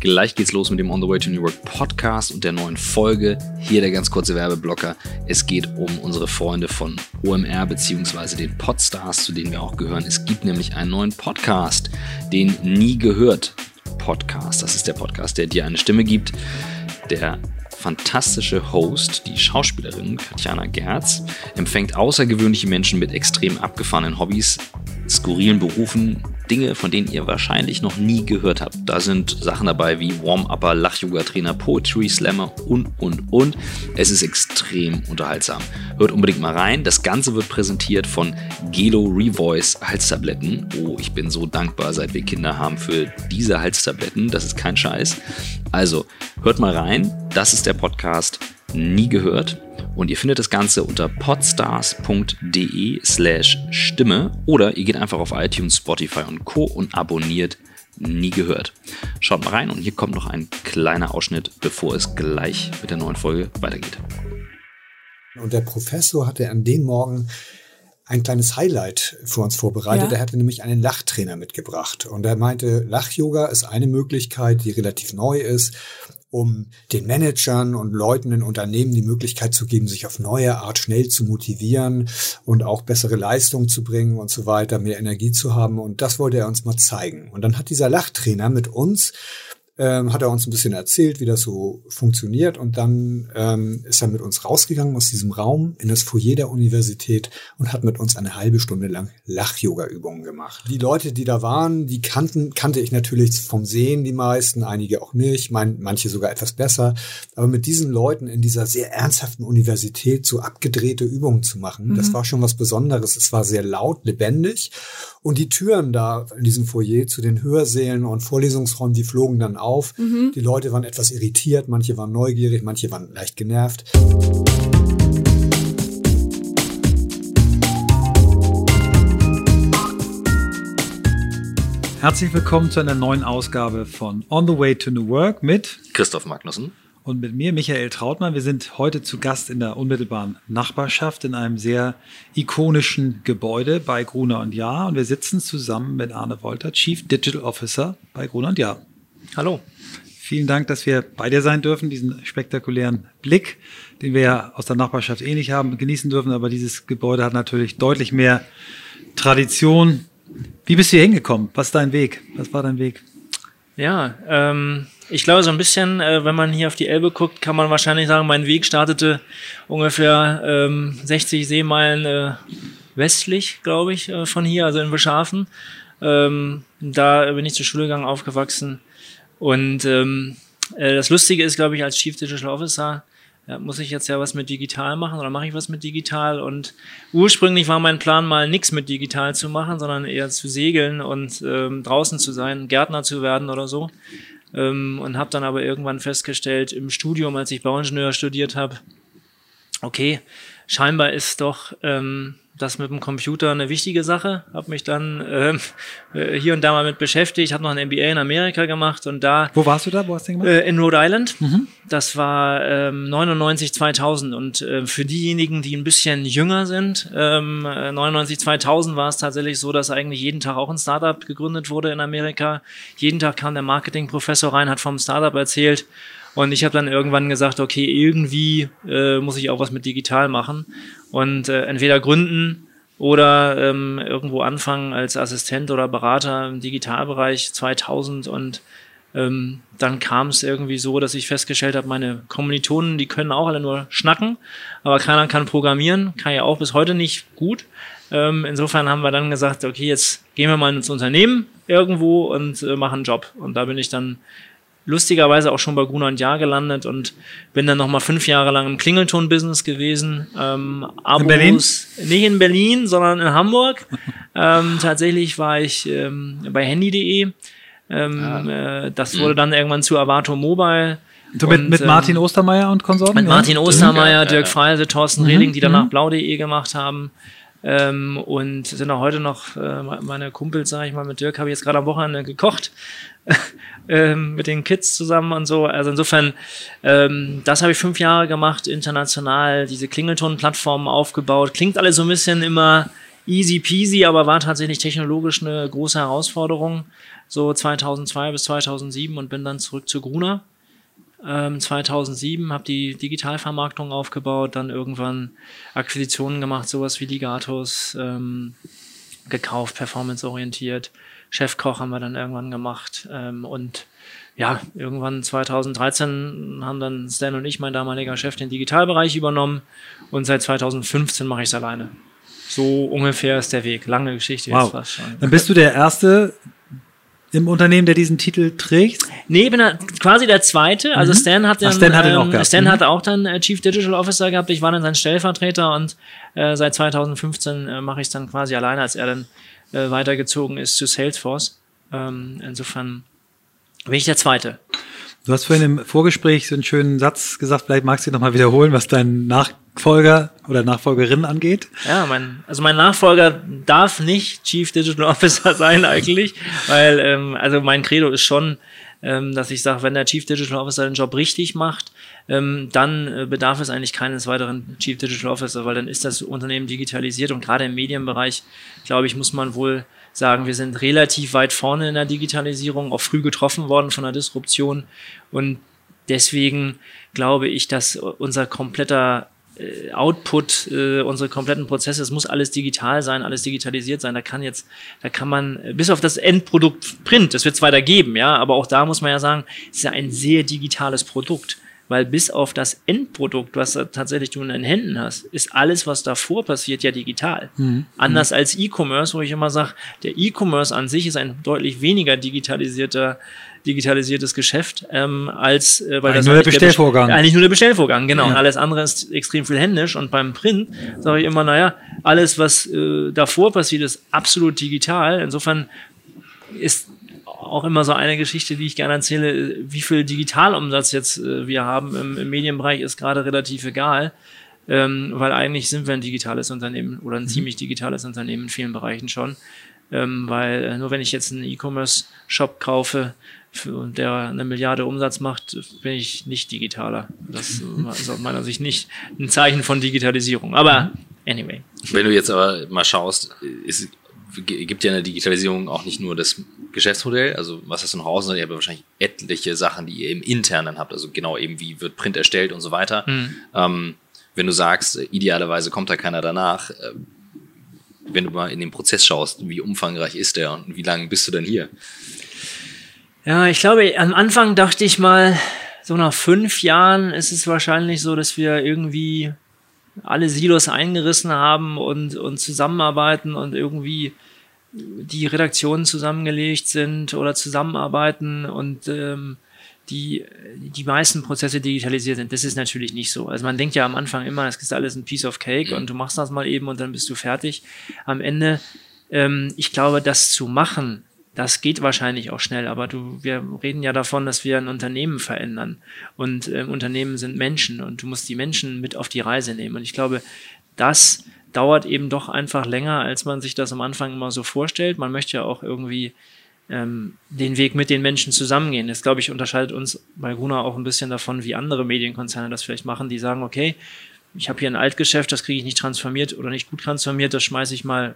Gleich geht's los mit dem On the Way to New Work Podcast und der neuen Folge. Hier der ganz kurze Werbeblocker. Es geht um unsere Freunde von OMR bzw. den Podstars, zu denen wir auch gehören. Es gibt nämlich einen neuen Podcast, den Nie gehört Podcast. Das ist der Podcast, der dir eine Stimme gibt. Der fantastische Host, die Schauspielerin Katjana Gerz, empfängt außergewöhnliche Menschen mit extrem abgefahrenen Hobbys, skurrilen Berufen, Dinge, von denen ihr wahrscheinlich noch nie gehört habt. Da sind Sachen dabei wie Warm-Upper, Lach-Yoga-Trainer, Poetry Slammer und, und, und. Es ist extrem unterhaltsam. Hört unbedingt mal rein. Das Ganze wird präsentiert von Gelo Revoice Halstabletten. Oh, ich bin so dankbar, seit wir Kinder haben, für diese Halstabletten. Das ist kein Scheiß. Also, hört mal rein. Das ist der Podcast Nie gehört. Und ihr findet das Ganze unter podstars.de slash Stimme oder ihr geht einfach auf iTunes, Spotify und Co. und abonniert nie gehört. Schaut mal rein und hier kommt noch ein kleiner Ausschnitt, bevor es gleich mit der neuen Folge weitergeht. Und der Professor hatte an dem Morgen ein kleines Highlight für uns vorbereitet. Ja. Er hatte nämlich einen Lachtrainer mitgebracht. Und er meinte, Lach-Yoga ist eine Möglichkeit, die relativ neu ist um den Managern und Leuten in Unternehmen die Möglichkeit zu geben, sich auf neue Art schnell zu motivieren und auch bessere Leistung zu bringen und so weiter, mehr Energie zu haben. Und das wollte er uns mal zeigen. Und dann hat dieser Lachtrainer mit uns ähm, hat er uns ein bisschen erzählt, wie das so funktioniert. Und dann ähm, ist er mit uns rausgegangen aus diesem Raum in das Foyer der Universität und hat mit uns eine halbe Stunde lang Lach-Yoga-Übungen gemacht. Die Leute, die da waren, die kannten, kannte ich natürlich vom Sehen, die meisten, einige auch nicht, mein, manche sogar etwas besser. Aber mit diesen Leuten in dieser sehr ernsthaften Universität so abgedrehte Übungen zu machen, mhm. das war schon was Besonderes. Es war sehr laut, lebendig. Und die Türen da in diesem Foyer zu den Hörsälen und Vorlesungsräumen, die flogen dann auf. Mhm. Die Leute waren etwas irritiert, manche waren neugierig, manche waren leicht genervt. Herzlich willkommen zu einer neuen Ausgabe von On the Way to New Work mit Christoph Magnussen und mit mir, Michael Trautmann. Wir sind heute zu Gast in der unmittelbaren Nachbarschaft in einem sehr ikonischen Gebäude bei Gruner und Jahr. Und wir sitzen zusammen mit Arne Wolter, Chief Digital Officer bei Gruner und Jahr. Hallo. Vielen Dank, dass wir bei dir sein dürfen, diesen spektakulären Blick, den wir ja aus der Nachbarschaft eh nicht haben, genießen dürfen. Aber dieses Gebäude hat natürlich deutlich mehr Tradition. Wie bist du hier hingekommen? Was ist dein Weg? Was war dein Weg? Ja, ähm, ich glaube, so ein bisschen, äh, wenn man hier auf die Elbe guckt, kann man wahrscheinlich sagen, mein Weg startete ungefähr ähm, 60 Seemeilen äh, westlich, glaube ich, äh, von hier, also in Beschafen. Ähm, da bin ich zur Schule gegangen, aufgewachsen. Und ähm, äh, das Lustige ist, glaube ich, als Chief Digital Officer ja, muss ich jetzt ja was mit digital machen oder mache ich was mit digital? Und ursprünglich war mein Plan mal nichts mit digital zu machen, sondern eher zu segeln und ähm, draußen zu sein, Gärtner zu werden oder so ähm, und habe dann aber irgendwann festgestellt im Studium, als ich Bauingenieur studiert habe, okay, scheinbar ist doch ähm, das mit dem Computer eine wichtige Sache. Habe mich dann ähm, äh, hier und da mal mit beschäftigt. Habe noch ein MBA in Amerika gemacht und da. Wo warst du da? Wo hast du gemacht? Äh, in Rhode Island. Mhm. Das war ähm, 99 2000 und äh, für diejenigen, die ein bisschen jünger sind, ähm, 99 2000 war es tatsächlich so, dass eigentlich jeden Tag auch ein Startup gegründet wurde in Amerika. Jeden Tag kam der Marketingprofessor rein, hat vom Startup erzählt. Und ich habe dann irgendwann gesagt, okay, irgendwie äh, muss ich auch was mit digital machen und äh, entweder gründen oder ähm, irgendwo anfangen als Assistent oder Berater im Digitalbereich 2000 und ähm, dann kam es irgendwie so, dass ich festgestellt habe, meine Kommilitonen, die können auch alle nur schnacken, aber keiner kann programmieren, kann ja auch bis heute nicht gut. Ähm, insofern haben wir dann gesagt, okay, jetzt gehen wir mal ins Unternehmen irgendwo und äh, machen einen Job. Und da bin ich dann lustigerweise auch schon bei Gruner und Jahr gelandet und bin dann nochmal fünf Jahre lang im Klingelton-Business gewesen. Ähm, Abos, in Berlin? Nicht in Berlin, sondern in Hamburg. ähm, tatsächlich war ich ähm, bei handy.de. Ähm, ah. äh, das wurde dann irgendwann zu Avato Mobile. Du mit, mit ähm, Martin Ostermeier und Konsorten? Mit ja? Martin Ostermeier, Dirk Freise, Thorsten mhm. Reding, die danach mhm. blau.de gemacht haben. Ähm, und sind auch heute noch äh, meine Kumpels, sage ich mal, mit Dirk habe ich jetzt gerade am Wochenende gekocht ähm, mit den Kids zusammen und so. Also insofern, ähm, das habe ich fünf Jahre gemacht, international, diese Klingelton-Plattformen aufgebaut. Klingt alles so ein bisschen immer easy peasy, aber war tatsächlich technologisch eine große Herausforderung, so 2002 bis 2007 und bin dann zurück zu Gruner. Ähm, 2007 habe die Digitalvermarktung aufgebaut, dann irgendwann Akquisitionen gemacht, sowas wie Ligatus, ähm, gekauft, performanceorientiert. Chefkoch haben wir dann irgendwann gemacht ähm, und ja, irgendwann 2013 haben dann Stan und ich, mein damaliger Chef, den Digitalbereich übernommen und seit 2015 mache ich es alleine. So ungefähr ist der Weg. Lange Geschichte wow. jetzt fast schon. Dann bist du der Erste im Unternehmen, der diesen Titel trägt? Nee, ich bin quasi der Zweite. Also mhm. Stan hat dann, Ach, Stan, hat ähm, auch, gehabt. Stan mhm. hatte auch dann äh, Chief Digital Officer gehabt. Ich war dann sein Stellvertreter und äh, seit 2015 äh, mache ich es dann quasi alleine, als er dann äh, weitergezogen ist zu Salesforce. Ähm, insofern bin ich der Zweite. Du hast vorhin im Vorgespräch so einen schönen Satz gesagt, vielleicht magst du nochmal wiederholen, was dein Nachfolger oder Nachfolgerin angeht. Ja, mein, also mein Nachfolger darf nicht Chief Digital Officer sein eigentlich, weil ähm, also mein Credo ist schon, ähm, dass ich sage, wenn der Chief Digital Officer den Job richtig macht, ähm, dann äh, bedarf es eigentlich keines weiteren Chief Digital Officer, weil dann ist das Unternehmen digitalisiert und gerade im Medienbereich, glaube ich, muss man wohl sagen, wir sind relativ weit vorne in der Digitalisierung, auch früh getroffen worden von der Disruption. Und deswegen glaube ich, dass unser kompletter äh, Output, äh, unsere kompletten Prozesse, es muss alles digital sein, alles digitalisiert sein. Da kann jetzt, da kann man, bis auf das Endprodukt Print, das wird es weiter geben, ja, aber auch da muss man ja sagen, es ist ja ein sehr digitales Produkt weil bis auf das Endprodukt, was tatsächlich du in den Händen hast, ist alles, was davor passiert, ja digital. Mhm. Anders als E-Commerce, wo ich immer sage, der E-Commerce an sich ist ein deutlich weniger digitalisierter digitalisiertes Geschäft ähm, als äh, weil eigentlich das nur der Bestellvorgang der, eigentlich nur der Bestellvorgang genau ja. und alles andere ist extrem viel händisch und beim Print sage ich immer naja alles was äh, davor passiert ist absolut digital insofern ist auch immer so eine Geschichte, die ich gerne erzähle, wie viel Digitalumsatz jetzt äh, wir haben im, im, Medienbereich, ist gerade relativ egal, ähm, weil eigentlich sind wir ein digitales Unternehmen oder ein mhm. ziemlich digitales Unternehmen in vielen Bereichen schon. Ähm, weil äh, nur wenn ich jetzt einen E-Commerce-Shop kaufe, für, der eine Milliarde Umsatz macht, bin ich nicht digitaler. Das ist aus meiner Sicht nicht ein Zeichen von Digitalisierung. Aber anyway. Wenn du jetzt aber mal schaust, ist, gibt ja in der Digitalisierung auch nicht nur das Geschäftsmodell, also was hast du noch raus, sondern ihr habt wahrscheinlich etliche Sachen, die ihr im Internen habt, also genau eben wie wird Print erstellt und so weiter. Mhm. Ähm, wenn du sagst, idealerweise kommt da keiner danach, äh, wenn du mal in den Prozess schaust, wie umfangreich ist der und wie lange bist du denn hier? Ja, ich glaube, am Anfang dachte ich mal, so nach fünf Jahren ist es wahrscheinlich so, dass wir irgendwie alle Silos eingerissen haben und, und zusammenarbeiten und irgendwie die Redaktionen zusammengelegt sind oder zusammenarbeiten und ähm, die, die meisten Prozesse digitalisiert sind. Das ist natürlich nicht so. Also man denkt ja am Anfang immer, es ist alles ein Piece of Cake und du machst das mal eben und dann bist du fertig. Am Ende, ähm, ich glaube, das zu machen, das geht wahrscheinlich auch schnell, aber du, wir reden ja davon, dass wir ein Unternehmen verändern. Und äh, Unternehmen sind Menschen und du musst die Menschen mit auf die Reise nehmen. Und ich glaube, das dauert eben doch einfach länger, als man sich das am Anfang immer so vorstellt. Man möchte ja auch irgendwie ähm, den Weg mit den Menschen zusammengehen. Das, glaube ich, unterscheidet uns bei Gruner auch ein bisschen davon, wie andere Medienkonzerne das vielleicht machen, die sagen, okay, ich habe hier ein Altgeschäft, das kriege ich nicht transformiert oder nicht gut transformiert, das schmeiße ich mal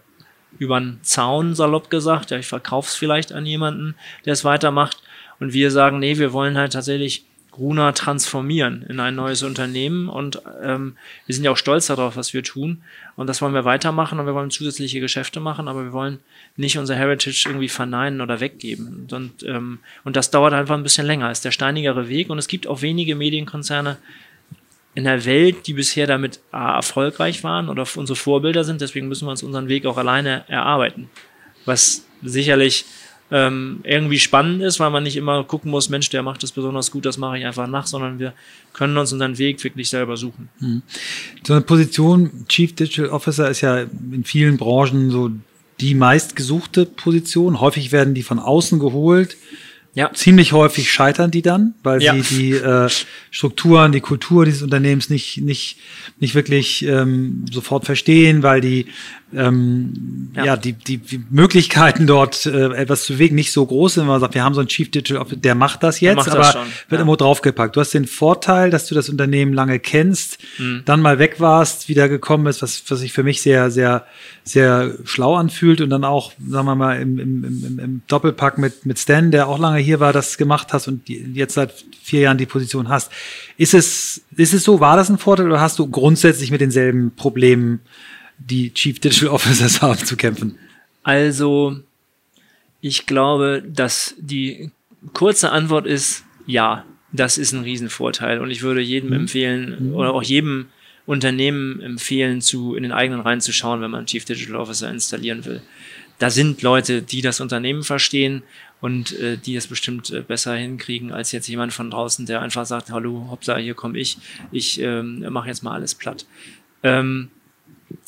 über einen Zaun, salopp gesagt. Ja, ich verkaufe es vielleicht an jemanden, der es weitermacht. Und wir sagen, nee, wir wollen halt tatsächlich Gruna transformieren in ein neues Unternehmen und ähm, wir sind ja auch stolz darauf, was wir tun und das wollen wir weitermachen und wir wollen zusätzliche Geschäfte machen, aber wir wollen nicht unser Heritage irgendwie verneinen oder weggeben und, ähm, und das dauert einfach ein bisschen länger, ist der steinigere Weg und es gibt auch wenige Medienkonzerne in der Welt, die bisher damit äh, erfolgreich waren oder unsere Vorbilder sind, deswegen müssen wir uns unseren Weg auch alleine erarbeiten, was sicherlich ähm, irgendwie spannend ist, weil man nicht immer gucken muss, Mensch, der macht das besonders gut, das mache ich einfach nach, sondern wir können uns unseren Weg wirklich selber suchen. Mhm. So eine Position Chief Digital Officer ist ja in vielen Branchen so die meistgesuchte Position. Häufig werden die von außen geholt. Ja. Ziemlich häufig scheitern die dann, weil ja. sie die äh, Strukturen, die Kultur dieses Unternehmens nicht, nicht, nicht wirklich ähm, sofort verstehen, weil die ähm, ja. ja, die, die, die Möglichkeiten dort äh, etwas zu bewegen nicht so groß sind, wenn man sagt, wir haben so einen Chief Digital Officer, der macht das jetzt, macht aber das wird ja. irgendwo draufgepackt. Du hast den Vorteil, dass du das Unternehmen lange kennst, mhm. dann mal weg warst, wieder gekommen ist, was, was sich für mich sehr, sehr, sehr schlau anfühlt und dann auch, sagen wir mal, im, im, im, im Doppelpack mit, mit Stan, der auch lange hier war, das gemacht hast und jetzt seit vier Jahren die Position hast. Ist es, ist es so, war das ein Vorteil oder hast du grundsätzlich mit denselben Problemen die Chief Digital Officers haben zu kämpfen? Also, ich glaube, dass die kurze Antwort ist ja. Das ist ein Riesenvorteil und ich würde jedem mhm. empfehlen mhm. oder auch jedem Unternehmen empfehlen, zu, in den eigenen Reihen zu schauen, wenn man Chief Digital Officer installieren will. Da sind Leute, die das Unternehmen verstehen und äh, die es bestimmt äh, besser hinkriegen als jetzt jemand von draußen, der einfach sagt, hallo, hoppla, hier komme ich, ich ähm, mache jetzt mal alles platt. Ähm,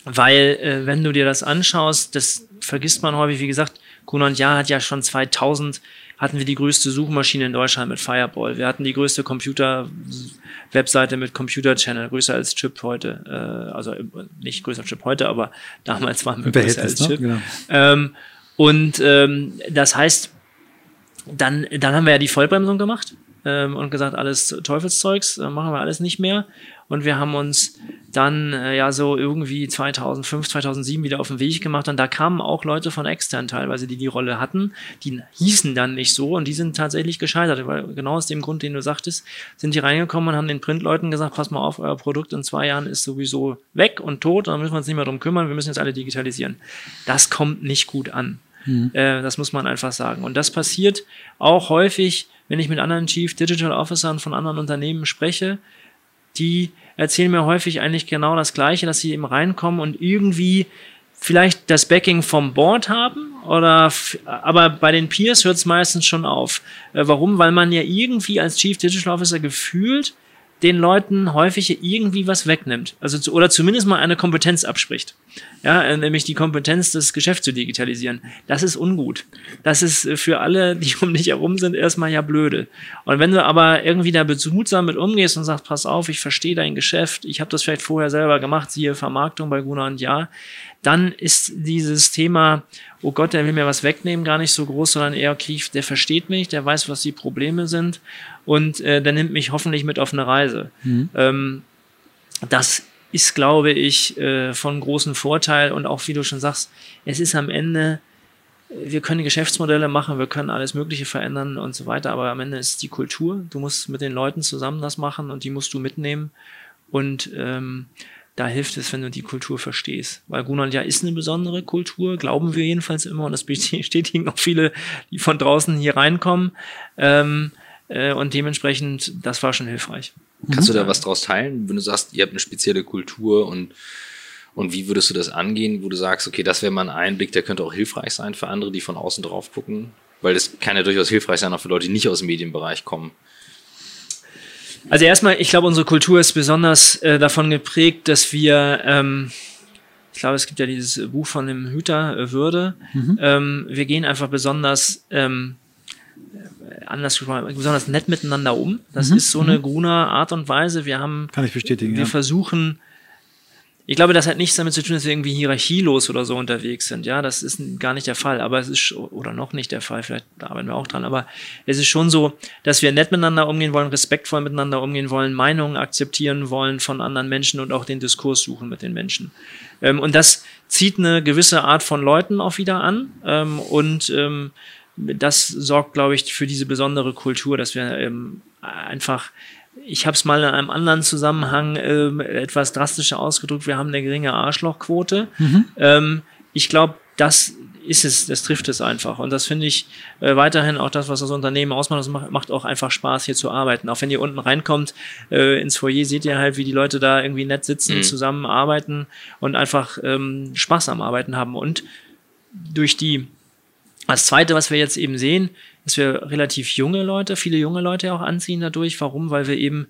weil, äh, wenn du dir das anschaust, das vergisst man häufig, wie gesagt, Kuhn Ja hat ja schon 2000 hatten wir die größte Suchmaschine in Deutschland mit Fireball. Wir hatten die größte Computer-Webseite mit Computer Channel, größer als Chip heute. Äh, also äh, nicht größer als Chip heute, aber damals waren wir größer als Chip. Genau. Ähm, und ähm, das heißt, dann, dann haben wir ja die Vollbremsung gemacht ähm, und gesagt, alles Teufelszeugs, äh, machen wir alles nicht mehr. Und wir haben uns dann äh, ja so irgendwie 2005, 2007 wieder auf den Weg gemacht und da kamen auch Leute von extern teilweise, die die Rolle hatten, die hießen dann nicht so und die sind tatsächlich gescheitert, weil genau aus dem Grund, den du sagtest, sind die reingekommen und haben den Printleuten gesagt, pass mal auf, euer Produkt in zwei Jahren ist sowieso weg und tot, dann müssen wir uns nicht mehr drum kümmern, wir müssen jetzt alle digitalisieren. Das kommt nicht gut an. Mhm. Äh, das muss man einfach sagen. Und das passiert auch häufig, wenn ich mit anderen Chief Digital Officern von anderen Unternehmen spreche, die erzählen mir häufig eigentlich genau das Gleiche, dass sie eben reinkommen und irgendwie vielleicht das Backing vom Board haben oder aber bei den Peers hört es meistens schon auf. Äh, warum? Weil man ja irgendwie als Chief Digital Officer gefühlt den Leuten häufig irgendwie was wegnimmt. Also oder zumindest mal eine Kompetenz abspricht. Ja, äh, nämlich die Kompetenz, das Geschäft zu digitalisieren. Das ist ungut. Das ist äh, für alle, die um dich herum sind, erstmal ja blöde. Und wenn du aber irgendwie da behutsam mit umgehst und sagst, pass auf, ich verstehe dein Geschäft, ich habe das vielleicht vorher selber gemacht, siehe Vermarktung bei Guna und Ja, dann ist dieses Thema, oh Gott, der will mir was wegnehmen, gar nicht so groß, sondern eher, okay, der versteht mich, der weiß, was die Probleme sind und äh, der nimmt mich hoffentlich mit auf eine Reise. Mhm. Ähm, das ist, glaube ich, äh, von großem Vorteil und auch, wie du schon sagst, es ist am Ende, wir können Geschäftsmodelle machen, wir können alles Mögliche verändern und so weiter, aber am Ende ist die Kultur. Du musst mit den Leuten zusammen das machen und die musst du mitnehmen. Und ähm, da hilft es, wenn du die Kultur verstehst. Weil Gunalja ist eine besondere Kultur, glauben wir jedenfalls immer, und das bestätigen auch viele, die von draußen hier reinkommen. Ähm, äh, und dementsprechend, das war schon hilfreich. Kannst du da was draus teilen, wenn du sagst, ihr habt eine spezielle Kultur und und wie würdest du das angehen, wo du sagst, okay, das wäre mal ein Einblick, der könnte auch hilfreich sein für andere, die von außen drauf gucken? Weil das kann ja durchaus hilfreich sein, auch für Leute, die nicht aus dem Medienbereich kommen. Also erstmal, ich glaube, unsere Kultur ist besonders äh, davon geprägt, dass wir, ähm, ich glaube, es gibt ja dieses Buch von dem Hüter äh, Würde. Mhm. Ähm, wir gehen einfach besonders ähm, anders besonders nett miteinander um. Das mhm. ist so eine mhm. Gruner Art und Weise. Wir haben, kann ich bestätigen. Wir ja. versuchen ich glaube, das hat nichts damit zu tun, dass wir irgendwie hierarchielos oder so unterwegs sind. Ja, das ist gar nicht der Fall, aber es ist, oder noch nicht der Fall, vielleicht arbeiten wir auch dran, aber es ist schon so, dass wir nett miteinander umgehen wollen, respektvoll miteinander umgehen wollen, Meinungen akzeptieren wollen von anderen Menschen und auch den Diskurs suchen mit den Menschen. Ähm, und das zieht eine gewisse Art von Leuten auch wieder an ähm, und ähm, das sorgt, glaube ich, für diese besondere Kultur, dass wir einfach ich habe es mal in einem anderen Zusammenhang ähm, etwas drastischer ausgedrückt, wir haben eine geringe Arschlochquote. Mhm. Ähm, ich glaube, das ist es, das trifft es einfach. Und das finde ich äh, weiterhin auch das, was das Unternehmen ausmacht. Das macht, macht auch einfach Spaß, hier zu arbeiten. Auch wenn ihr unten reinkommt äh, ins Foyer, seht ihr halt, wie die Leute da irgendwie nett sitzen, mhm. zusammen arbeiten und einfach ähm, Spaß am Arbeiten haben. Und durch die, das Zweite, was wir jetzt eben sehen, dass wir relativ junge Leute, viele junge Leute auch anziehen dadurch. Warum? Weil wir eben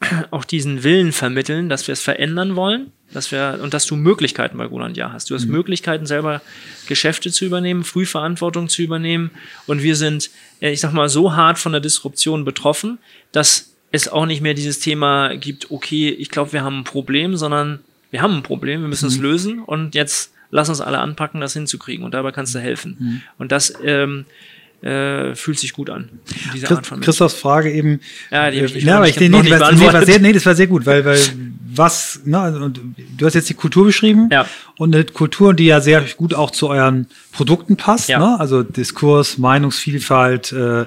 auch diesen Willen vermitteln, dass wir es verändern wollen, dass wir und dass du Möglichkeiten bei Golan Ja hast. Du hast mhm. Möglichkeiten selber Geschäfte zu übernehmen, Frühverantwortung zu übernehmen und wir sind, äh, ich sag mal, so hart von der Disruption betroffen, dass es auch nicht mehr dieses Thema gibt, okay, ich glaube, wir haben ein Problem, sondern wir haben ein Problem, wir müssen mhm. es lösen und jetzt lass uns alle anpacken, das hinzukriegen und dabei kannst du helfen. Mhm. Und das ähm, äh, fühlt sich gut an. Diese Christ, Art von Christophs Frage eben. Ja, die ich, ja, aber ich, nee, nee, war, nee, war sehr, nee, das war sehr gut, weil, weil was, ne, also, du hast jetzt die Kultur beschrieben ja. und eine Kultur, die ja sehr gut auch zu euren Produkten passt, ja. ne? also Diskurs, Meinungsvielfalt, äh,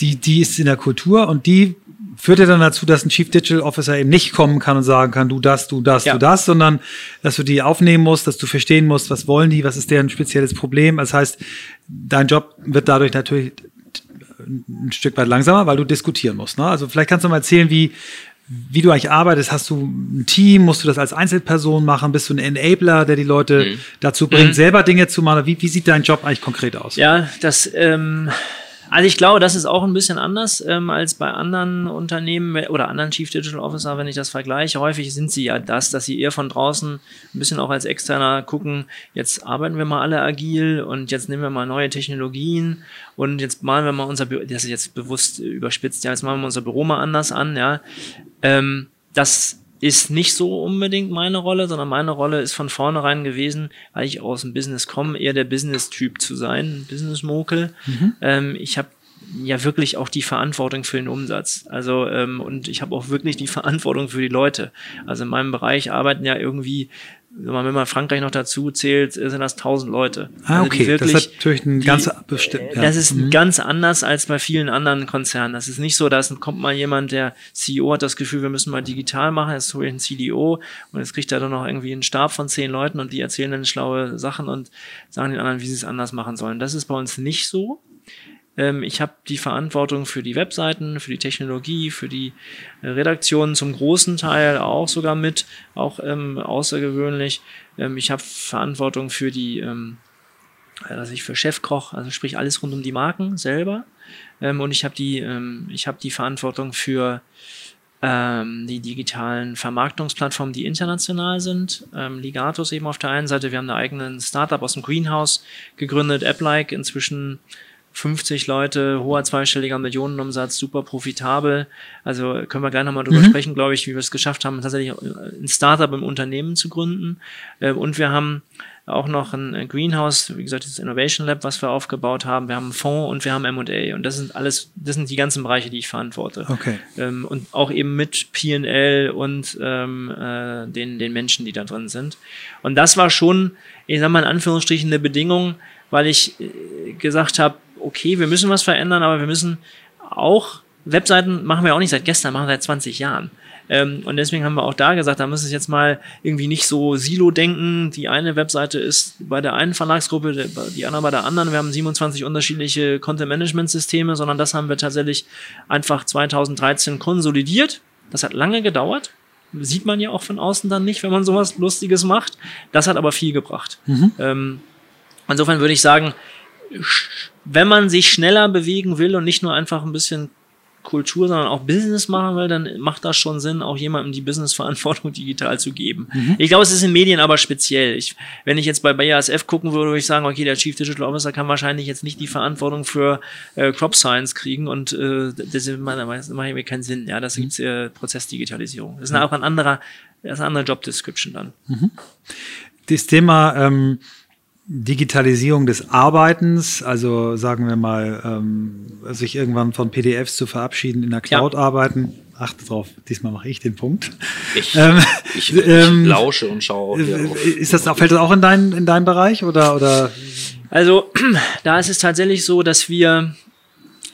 die, die ist in der Kultur und die führt ja dann dazu, dass ein Chief Digital Officer eben nicht kommen kann und sagen kann, du das, du das, ja. du das, sondern dass du die aufnehmen musst, dass du verstehen musst, was wollen die, was ist deren spezielles Problem. Das heißt, dein Job wird dadurch natürlich ein Stück weit langsamer, weil du diskutieren musst. Ne? Also vielleicht kannst du mal erzählen, wie, wie du eigentlich arbeitest. Hast du ein Team? Musst du das als Einzelperson machen? Bist du ein Enabler, der die Leute mhm. dazu bringt, mhm. selber Dinge zu machen? Wie, wie sieht dein Job eigentlich konkret aus? Ja, das ähm, also ich glaube, das ist auch ein bisschen anders ähm, als bei anderen Unternehmen oder anderen Chief Digital Officer, wenn ich das vergleiche. Häufig sind sie ja das, dass sie eher von draußen ein bisschen auch als Externer gucken, jetzt arbeiten wir mal alle agil und jetzt nehmen wir mal neue Technologien und jetzt malen wir mal unser Büro, das ist jetzt bewusst überspitzt, ja, jetzt malen wir unser Büro mal anders an, ja. Ähm, das ist nicht so unbedingt meine Rolle, sondern meine Rolle ist von vornherein gewesen, weil ich aus dem Business komme, eher der Business-Typ zu sein, Business-Mokel. Mhm. Ähm, ich habe ja wirklich auch die Verantwortung für den Umsatz. Also ähm, und ich habe auch wirklich die Verantwortung für die Leute. Also in meinem Bereich arbeiten ja irgendwie wenn man Frankreich noch dazu zählt, sind das tausend Leute. Ah, also okay. Wirklich, das ist natürlich ein ganz bestimmt. Ja. Das ist mhm. ganz anders als bei vielen anderen Konzernen. Das ist nicht so, dass kommt mal jemand, der CEO hat das Gefühl, wir müssen mal digital machen, jetzt hole ich einen CDO und jetzt kriegt er dann noch irgendwie einen Stab von zehn Leuten und die erzählen dann schlaue Sachen und sagen den anderen, wie sie es anders machen sollen. Das ist bei uns nicht so. Ähm, ich habe die Verantwortung für die Webseiten, für die Technologie, für die äh, Redaktion zum großen Teil auch sogar mit, auch ähm, außergewöhnlich. Ähm, ich habe Verantwortung für die, ähm, also ich für Chefkoch, also sprich alles rund um die Marken selber. Ähm, und ich habe die, ähm, ich habe die Verantwortung für ähm, die digitalen Vermarktungsplattformen, die international sind. Ähm, Ligatus eben auf der einen Seite. Wir haben einen eigenen Startup aus dem Greenhouse gegründet, AppLike, inzwischen 50 Leute, hoher zweistelliger Millionenumsatz, super profitabel. Also können wir gleich nochmal drüber mhm. sprechen, glaube ich, wie wir es geschafft haben, tatsächlich ein Startup im Unternehmen zu gründen. Äh, und wir haben auch noch ein Greenhouse, wie gesagt, das Innovation Lab, was wir aufgebaut haben. Wir haben einen Fonds und wir haben M&A. Und das sind alles, das sind die ganzen Bereiche, die ich verantworte. Okay. Ähm, und auch eben mit P&L und ähm, äh, den, den Menschen, die da drin sind. Und das war schon, ich sag mal in Anführungsstrichen, eine Bedingung, weil ich äh, gesagt habe, okay, wir müssen was verändern, aber wir müssen auch, Webseiten machen wir auch nicht seit gestern, machen wir seit 20 Jahren. Ähm, und deswegen haben wir auch da gesagt, da muss es jetzt mal irgendwie nicht so Silo denken. Die eine Webseite ist bei der einen Verlagsgruppe, die andere bei der anderen. Wir haben 27 unterschiedliche Content-Management-Systeme, sondern das haben wir tatsächlich einfach 2013 konsolidiert. Das hat lange gedauert. Sieht man ja auch von außen dann nicht, wenn man sowas Lustiges macht. Das hat aber viel gebracht. Mhm. Ähm, insofern würde ich sagen, wenn man sich schneller bewegen will und nicht nur einfach ein bisschen Kultur, sondern auch Business machen will, dann macht das schon Sinn, auch jemandem die Business-Verantwortung digital zu geben. Mhm. Ich glaube, es ist in Medien aber speziell. Ich, wenn ich jetzt bei BASF gucken würde, würde ich sagen, okay, der Chief Digital Officer kann wahrscheinlich jetzt nicht die Verantwortung für äh, Crop Science kriegen und äh, das macht mir keinen Sinn. Ja, das mhm. gibt's äh, Prozessdigitalisierung. Das ist mhm. auch ein anderer, das ist eine andere Job Description dann. Mhm. Das Thema ähm Digitalisierung des Arbeitens, also sagen wir mal, ähm, sich irgendwann von PDFs zu verabschieden, in der Cloud ja. arbeiten. Achte drauf, diesmal mache ich den Punkt. Ich, ähm, ich, ich ähm, lausche und schaue. Ist das, fällt das auch in deinen, in deinen Bereich oder, oder? Also, da ist es tatsächlich so, dass wir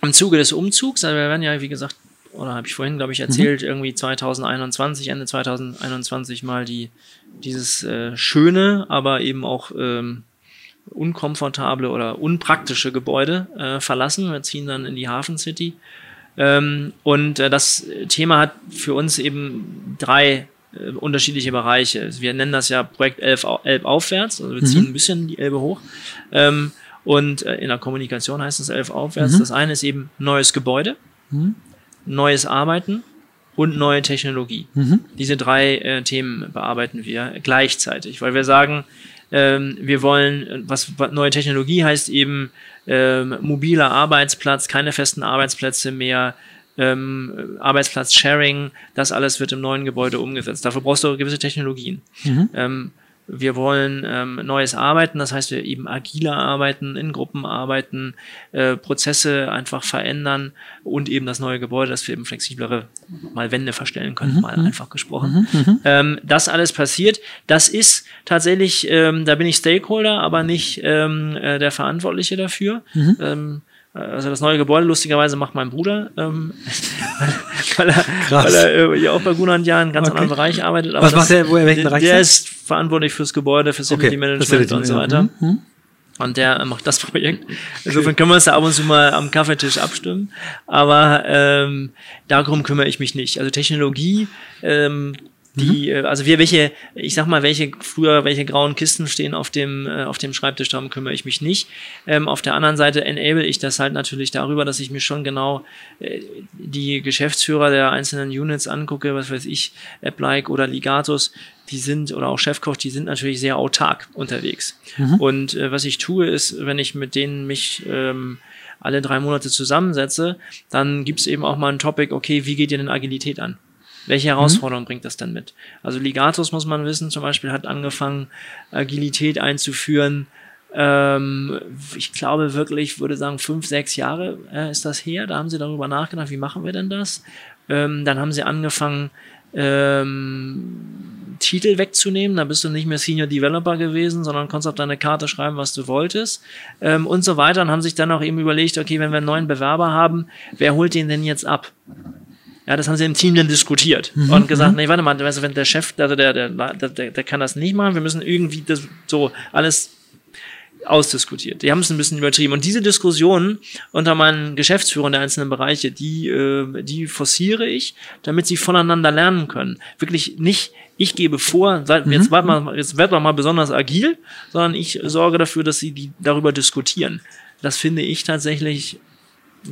im Zuge des Umzugs, also wir werden ja, wie gesagt, oder habe ich vorhin, glaube ich, erzählt, mhm. irgendwie 2021, Ende 2021 mal die, dieses äh, schöne, aber eben auch ähm, unkomfortable oder unpraktische Gebäude äh, verlassen. Wir ziehen dann in die Hafen City. Ähm, und äh, das Thema hat für uns eben drei äh, unterschiedliche Bereiche. Wir nennen das ja Projekt Elf, Elb aufwärts, also wir ziehen mhm. ein bisschen die Elbe hoch. Ähm, und äh, in der Kommunikation heißt es Elf aufwärts. Mhm. Das eine ist eben neues Gebäude, mhm. neues Arbeiten und neue Technologie. Mhm. Diese drei äh, Themen bearbeiten wir gleichzeitig, weil wir sagen, ähm, wir wollen, was neue Technologie heißt eben ähm, mobiler Arbeitsplatz, keine festen Arbeitsplätze mehr, ähm, Arbeitsplatz-Sharing, das alles wird im neuen Gebäude umgesetzt. Dafür brauchst du gewisse Technologien. Mhm. Ähm, wir wollen ähm, neues Arbeiten, das heißt, wir eben agiler arbeiten, in Gruppen arbeiten, äh, Prozesse einfach verändern und eben das neue Gebäude, dass wir eben flexiblere mal Wände verstellen können, mhm. mal mhm. einfach gesprochen. Mhm. mhm. Ähm, das alles passiert. Das ist tatsächlich, ähm, da bin ich Stakeholder, aber nicht ähm, äh, der Verantwortliche dafür. Mhm. Ähm, also das neue Gebäude lustigerweise macht mein Bruder, ähm, weil er, weil er äh, auch bei Gunnar Jahren einen ganz okay. anderen Bereich arbeitet. Was macht er, wo er welchen Bereich Der ist verantwortlich fürs Gebäude, fürs Facility okay. Management Facility, und so weiter. Mhm. Und der macht das Projekt. Insofern können wir uns da ab und zu mal am Kaffeetisch abstimmen. Aber ähm, darum kümmere ich mich nicht. Also Technologie ähm, die, mhm. Also wir welche, ich sag mal, welche früher welche grauen Kisten stehen auf dem äh, auf dem Schreibtisch, darum kümmere ich mich nicht. Ähm, auf der anderen Seite enable ich das halt natürlich darüber, dass ich mir schon genau äh, die Geschäftsführer der einzelnen Units angucke, was weiß ich, AppLike oder Ligatus, die sind oder auch Chefkoch, die sind natürlich sehr autark unterwegs. Mhm. Und äh, was ich tue, ist, wenn ich mit denen mich ähm, alle drei Monate zusammensetze, dann gibt's eben auch mal ein Topic, okay, wie geht ihr denn Agilität an? Welche. Herausforderungen mhm. bringt das denn mit? Also Ligatus muss man wissen, zum Beispiel hat angefangen, Agilität einzuführen. Ähm, ich glaube wirklich, würde sagen, fünf, sechs Jahre äh, ist das her. Da haben sie darüber nachgedacht, wie machen wir denn das? Ähm, dann haben sie angefangen, ähm, Titel wegzunehmen. Da bist du nicht mehr Senior Developer gewesen, sondern konntest auf deine Karte schreiben, was du wolltest ähm, und so weiter. Und haben sich dann auch eben überlegt, okay, wenn wir einen neuen Bewerber haben, wer holt den denn jetzt ab? Ja, das haben sie im Team dann diskutiert mhm. und gesagt, mhm. nee, warte mal, also wenn der Chef, also der, der, der, der kann das nicht machen, wir müssen irgendwie das so alles ausdiskutiert. Die haben es ein bisschen übertrieben. Und diese Diskussionen unter meinen Geschäftsführern der einzelnen Bereiche, die, äh, die forciere ich, damit sie voneinander lernen können. Wirklich nicht, ich gebe vor, seid, mhm. jetzt, wart mal, jetzt werdet mal besonders agil, sondern ich sorge dafür, dass sie die darüber diskutieren. Das finde ich tatsächlich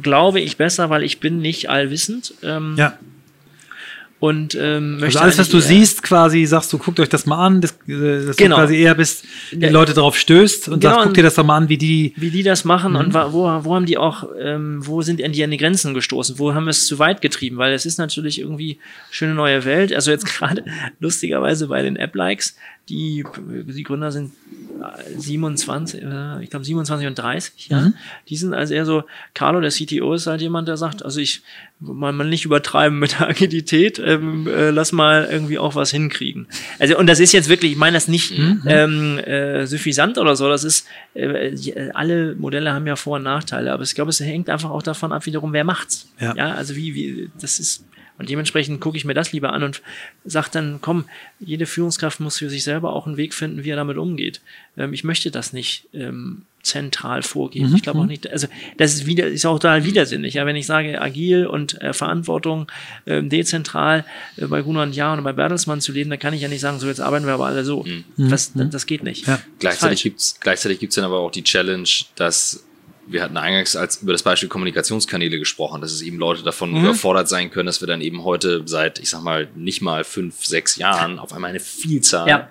glaube ich, besser, weil ich bin nicht allwissend. Ähm, ja. Und ähm, möchte also alles, was du siehst, quasi sagst du, guckt euch das mal an, dass, äh, dass genau. du quasi eher bist, die. Leute darauf stößt und genau, sagst, guck dir das doch mal an, wie die wie die das machen mhm. und wo, wo haben die auch, ähm, wo sind die an die Grenzen gestoßen, wo haben wir es zu weit getrieben, weil es ist natürlich irgendwie schöne neue Welt. Also jetzt gerade lustigerweise bei den App-Likes, die, die Gründer sind 27, äh, ich glaube 27 und 30, ja. Mhm. Die sind also eher so, Carlo, der CTO, ist halt jemand, der sagt, also ich, man, man nicht übertreiben mit der Agilität, ähm, äh, lass mal irgendwie auch was hinkriegen. Also, und das ist jetzt wirklich, ich meine das nicht mhm. ähm, äh, suffisant oder so, das ist, äh, alle Modelle haben ja Vor- und Nachteile, aber ich glaube, es hängt einfach auch davon ab, wiederum, wer macht's. Ja, ja also wie, wie, das ist, und dementsprechend gucke ich mir das lieber an und sage dann, komm, jede Führungskraft muss für sich selber auch einen Weg finden, wie er damit umgeht. Ähm, ich möchte das nicht ähm, zentral vorgeben. Mhm. Ich glaube auch mhm. nicht, also das ist wieder, ist auch total widersinnig. Ja, wenn ich sage, agil und äh, Verantwortung äh, dezentral äh, bei Gunnar und Jahr und bei Bertelsmann zu leben, dann kann ich ja nicht sagen, so jetzt arbeiten wir aber alle so. Mhm. Das, das, das, geht nicht. Ja. Gleichzeitig gibt's gleichzeitig gibt's dann aber auch die Challenge, dass wir hatten eingangs als über das Beispiel Kommunikationskanäle gesprochen, dass es eben Leute davon mhm. überfordert sein können, dass wir dann eben heute seit, ich sag mal, nicht mal fünf, sechs Jahren auf einmal eine Vielzahl ja.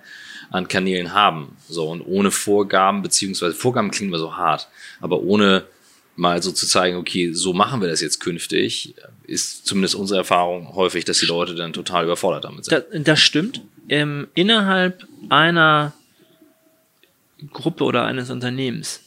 an Kanälen haben. So, und ohne Vorgaben, beziehungsweise Vorgaben klingen wir so hart, aber ohne mal so zu zeigen, okay, so machen wir das jetzt künftig, ist zumindest unsere Erfahrung häufig, dass die Leute dann total überfordert damit sind. Das, das stimmt. Ähm, innerhalb einer Gruppe oder eines Unternehmens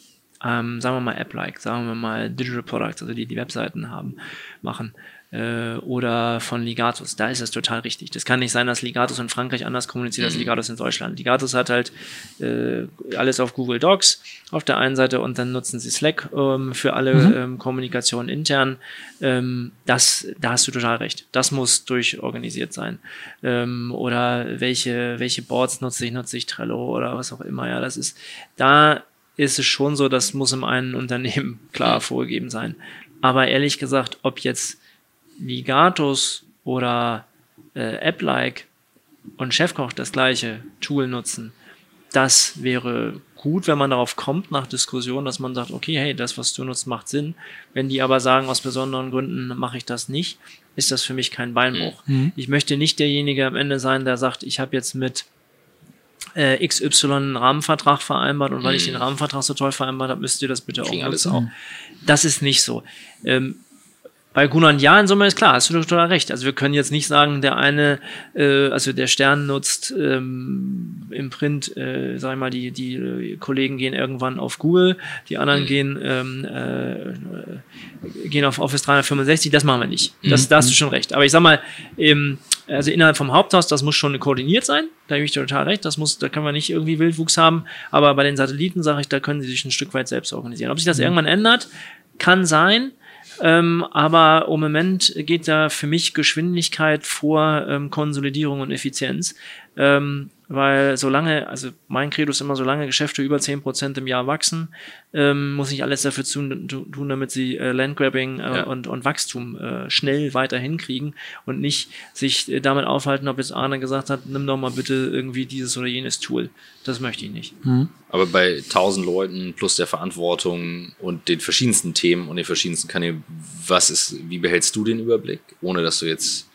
ähm, sagen wir mal App-like, sagen wir mal Digital Products, also die die Webseiten haben, machen, äh, oder von Ligatus, da ist es total richtig. Das kann nicht sein, dass Ligatus in Frankreich anders kommuniziert als mhm. Ligatus in Deutschland. Ligatus hat halt äh, alles auf Google Docs auf der einen Seite und dann nutzen sie Slack ähm, für alle mhm. ähm, Kommunikation intern. Ähm, das, da hast du total recht. Das muss durchorganisiert sein. Ähm, oder welche, welche Boards nutze ich? Nutze ich Trello oder was auch immer. Ja, das ist, da ist es schon so, das muss im einen Unternehmen klar vorgegeben sein. Aber ehrlich gesagt, ob jetzt Ligatus oder äh, AppLike und Chefkoch das gleiche Tool nutzen, das wäre gut, wenn man darauf kommt nach Diskussion, dass man sagt, okay, hey, das, was du nutzt, macht Sinn. Wenn die aber sagen, aus besonderen Gründen mache ich das nicht, ist das für mich kein Beinbruch. Mhm. Ich möchte nicht derjenige am Ende sein, der sagt, ich habe jetzt mit äh, XY einen Rahmenvertrag vereinbart und weil ich den mhm. Rahmenvertrag so toll vereinbart habe, müsst ihr das bitte auch alles auch. Das ist nicht so. Ähm, bei Gunnar Ja in Summe ist klar, hast du total recht. Also wir können jetzt nicht sagen, der eine, äh, also der Stern nutzt ähm, im Print, äh, sag ich mal, die, die äh, Kollegen gehen irgendwann auf Google, die anderen mhm. gehen, ähm, äh, gehen auf Office 365, das machen wir nicht. Das, mhm. Da hast du schon recht. Aber ich sag mal, im, also innerhalb vom Haupthaus, das muss schon koordiniert sein, da habe ich total recht, das muss, da können wir nicht irgendwie Wildwuchs haben, aber bei den Satelliten sage ich, da können sie sich ein Stück weit selbst organisieren. Ob sich das mhm. irgendwann ändert, kann sein, ähm, aber im Moment geht da für mich Geschwindigkeit vor ähm, Konsolidierung und Effizienz. Ähm, weil solange, also mein Credo ist immer, solange Geschäfte über zehn Prozent im Jahr wachsen, ähm, muss ich alles dafür tun, tun damit sie äh, Landgrabbing äh, ja. und, und Wachstum äh, schnell weiter hinkriegen und nicht sich äh, damit aufhalten, ob jetzt Arne gesagt hat, nimm doch mal bitte irgendwie dieses oder jenes Tool. Das möchte ich nicht. Mhm. Aber bei tausend Leuten plus der Verantwortung und den verschiedensten Themen und den verschiedensten Kanälen, was ist, wie behältst du den Überblick, ohne dass du jetzt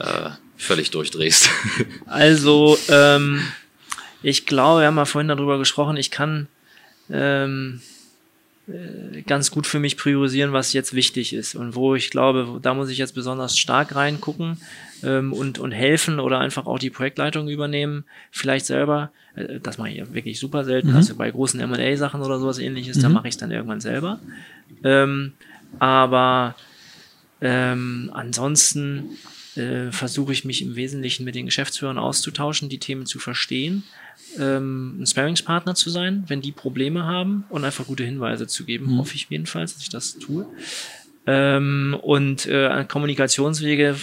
äh, völlig durchdrehst. Also, ähm, ich glaube, wir haben mal vorhin darüber gesprochen, ich kann ähm, äh, ganz gut für mich priorisieren, was jetzt wichtig ist und wo ich glaube, da muss ich jetzt besonders stark reingucken ähm, und, und helfen oder einfach auch die Projektleitung übernehmen, vielleicht selber. Äh, das mache ich ja wirklich super selten, mhm. also bei großen M&A-Sachen oder sowas ähnliches, mhm. da mache ich es dann irgendwann selber. Ähm, aber ähm, ansonsten äh, versuche ich mich im Wesentlichen mit den Geschäftsführern auszutauschen, die Themen zu verstehen, ähm, ein Sparingspartner zu sein, wenn die Probleme haben und einfach gute Hinweise zu geben, mhm. hoffe ich jedenfalls, dass ich das tue. Ähm, und äh, Kommunikationswege,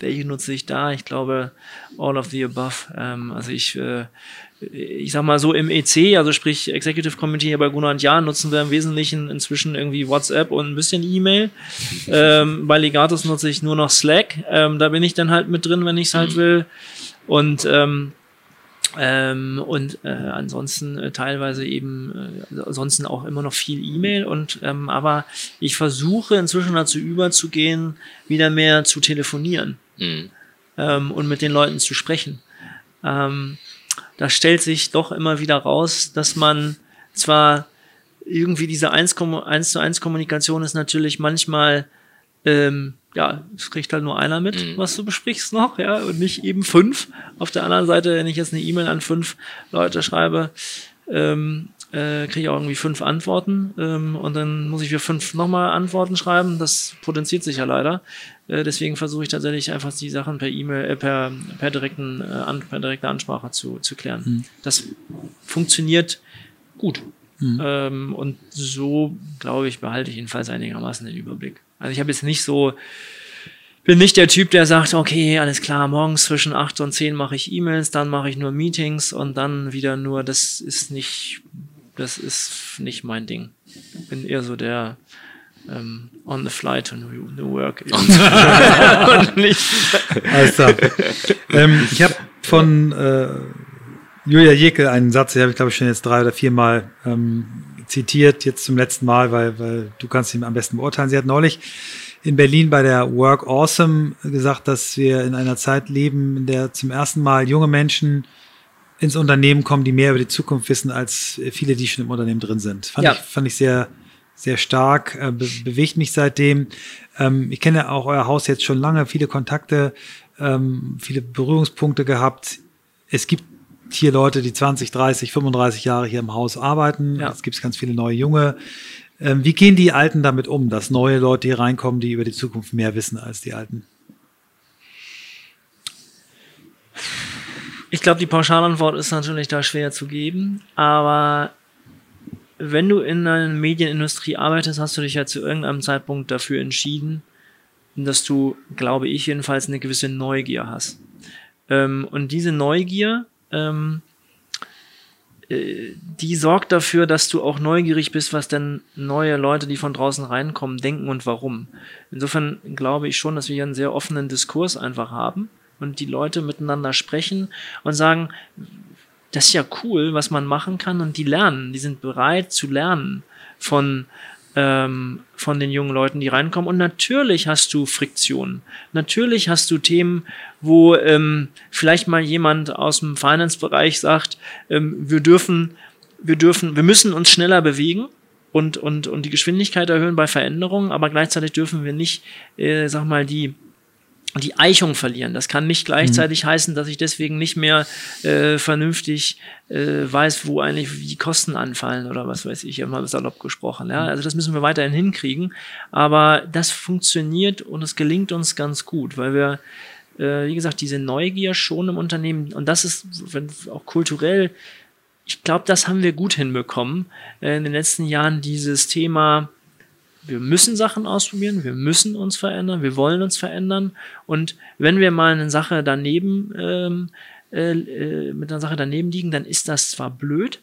welche nutze ich da? Ich glaube, all of the above. Ähm, also ich äh, ich sag mal so im EC, also sprich Executive Committee bei Gunnar und Jan, nutzen wir im Wesentlichen inzwischen irgendwie WhatsApp und ein bisschen E-Mail. Ähm, bei Legatus nutze ich nur noch Slack. Ähm, da bin ich dann halt mit drin, wenn ich es halt mhm. will. Und ähm, ähm, und äh, ansonsten äh, teilweise eben äh, ansonsten auch immer noch viel E-Mail und ähm, aber ich versuche inzwischen dazu überzugehen, wieder mehr zu telefonieren mhm. ähm, und mit den Leuten zu sprechen. Ähm, da stellt sich doch immer wieder raus, dass man zwar irgendwie diese 1, 1 zu 1 Kommunikation ist natürlich manchmal, ähm, ja, es kriegt halt nur einer mit, mhm. was du besprichst noch, ja, und nicht eben fünf. Auf der anderen Seite, wenn ich jetzt eine E-Mail an fünf Leute schreibe, ähm, äh, kriege ich auch irgendwie fünf Antworten ähm, und dann muss ich für fünf nochmal Antworten schreiben. Das potenziert sich ja leider. Äh, deswegen versuche ich tatsächlich einfach die Sachen per E-Mail, äh, per, per, direkten, äh, an, per direkter Ansprache zu, zu klären. Mhm. Das funktioniert gut. Mhm. Ähm, und so, glaube ich, behalte ich jedenfalls einigermaßen den Überblick. Also ich habe jetzt nicht so, bin nicht der Typ, der sagt, okay, alles klar, morgens zwischen acht und zehn mache ich E-Mails, dann mache ich nur Meetings und dann wieder nur, das ist nicht das ist nicht mein Ding. Ich bin eher so der ähm, on the fly to new, new work. Und nicht. Alles klar. ähm, ich habe von äh, Julia Jekel einen Satz, den habe ich glaube ich schon jetzt drei oder vier Mal ähm, zitiert, jetzt zum letzten Mal, weil, weil du kannst ihn am besten beurteilen. Sie hat neulich in Berlin bei der Work Awesome gesagt, dass wir in einer Zeit leben, in der zum ersten Mal junge Menschen ins Unternehmen kommen, die mehr über die Zukunft wissen, als viele, die schon im Unternehmen drin sind. Fand, ja. ich, fand ich sehr, sehr stark, äh, be bewegt mich seitdem. Ähm, ich kenne auch euer Haus jetzt schon lange, viele Kontakte, ähm, viele Berührungspunkte gehabt. Es gibt hier Leute, die 20, 30, 35 Jahre hier im Haus arbeiten. Ja. Es gibt ganz viele neue Junge. Ähm, wie gehen die Alten damit um, dass neue Leute hier reinkommen, die über die Zukunft mehr wissen als die Alten? Ich glaube, die Pauschalantwort ist natürlich da schwer zu geben, aber wenn du in einer Medienindustrie arbeitest, hast du dich ja zu irgendeinem Zeitpunkt dafür entschieden, dass du, glaube ich jedenfalls, eine gewisse Neugier hast. Ähm, und diese Neugier, ähm, äh, die sorgt dafür, dass du auch neugierig bist, was denn neue Leute, die von draußen reinkommen, denken und warum. Insofern glaube ich schon, dass wir hier einen sehr offenen Diskurs einfach haben und die Leute miteinander sprechen und sagen, das ist ja cool, was man machen kann und die lernen, die sind bereit zu lernen von ähm, von den jungen Leuten, die reinkommen. Und natürlich hast du Friktionen. Natürlich hast du Themen, wo ähm, vielleicht mal jemand aus dem Finance-Bereich sagt, ähm, wir dürfen, wir dürfen, wir müssen uns schneller bewegen und, und, und die Geschwindigkeit erhöhen bei Veränderungen, aber gleichzeitig dürfen wir nicht, äh, sag mal, die, die Eichung verlieren. Das kann nicht gleichzeitig mhm. heißen, dass ich deswegen nicht mehr äh, vernünftig äh, weiß, wo eigentlich die Kosten anfallen oder was weiß ich, immer salopp gesprochen. Ja? Also das müssen wir weiterhin hinkriegen. Aber das funktioniert und es gelingt uns ganz gut, weil wir, äh, wie gesagt, diese Neugier schon im Unternehmen, und das ist wenn, auch kulturell, ich glaube, das haben wir gut hinbekommen äh, in den letzten Jahren, dieses Thema, wir müssen Sachen ausprobieren, wir müssen uns verändern, wir wollen uns verändern. Und wenn wir mal eine Sache daneben, ähm, äh, äh, mit einer Sache daneben liegen, dann ist das zwar blöd,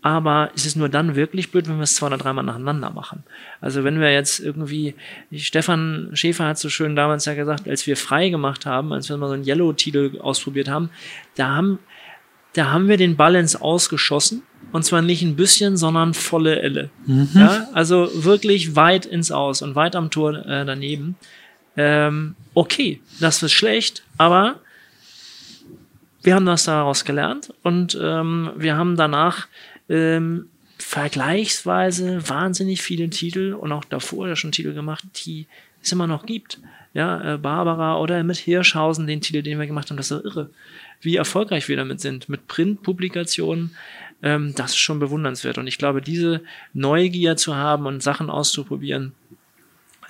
aber es ist nur dann wirklich blöd, wenn wir es zwei oder dreimal nacheinander machen. Also wenn wir jetzt irgendwie, Stefan Schäfer hat so schön damals ja gesagt, als wir frei gemacht haben, als wir mal so einen Yellow-Titel ausprobiert haben, da haben, da haben wir den Balance ausgeschossen und zwar nicht ein bisschen, sondern volle Elle. Mhm. Ja, also wirklich weit ins Aus und weit am Tor äh, daneben. Ähm, okay, das ist schlecht, aber wir haben das daraus gelernt und ähm, wir haben danach ähm, vergleichsweise wahnsinnig viele Titel und auch davor ja schon Titel gemacht, die es immer noch gibt. Ja, äh, Barbara oder mit Hirschhausen, den Titel, den wir gemacht haben, das ist irre, wie erfolgreich wir damit sind. Mit Printpublikationen, ähm, das ist schon bewundernswert. Und ich glaube, diese Neugier zu haben und Sachen auszuprobieren,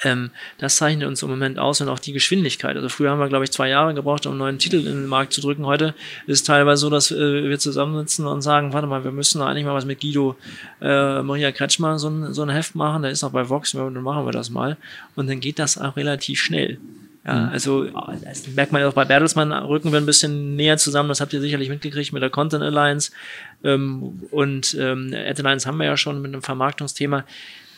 ähm, das zeichnet uns im Moment aus und auch die Geschwindigkeit. Also früher haben wir, glaube ich, zwei Jahre gebraucht, um einen neuen Titel in den Markt zu drücken. Heute ist es teilweise so, dass äh, wir zusammensitzen und sagen, warte mal, wir müssen eigentlich mal was mit Guido äh, Maria Kretschmer so ein, so ein Heft machen. Der ist noch bei Vox, dann machen wir das mal. Und dann geht das auch relativ schnell. Ja, mhm. also das merkt man ja auch bei Bertelsmann, rücken wir ein bisschen näher zusammen, das habt ihr sicherlich mitgekriegt mit der Content Alliance. Ähm, und ähm, Ad Alliance haben wir ja schon mit einem Vermarktungsthema.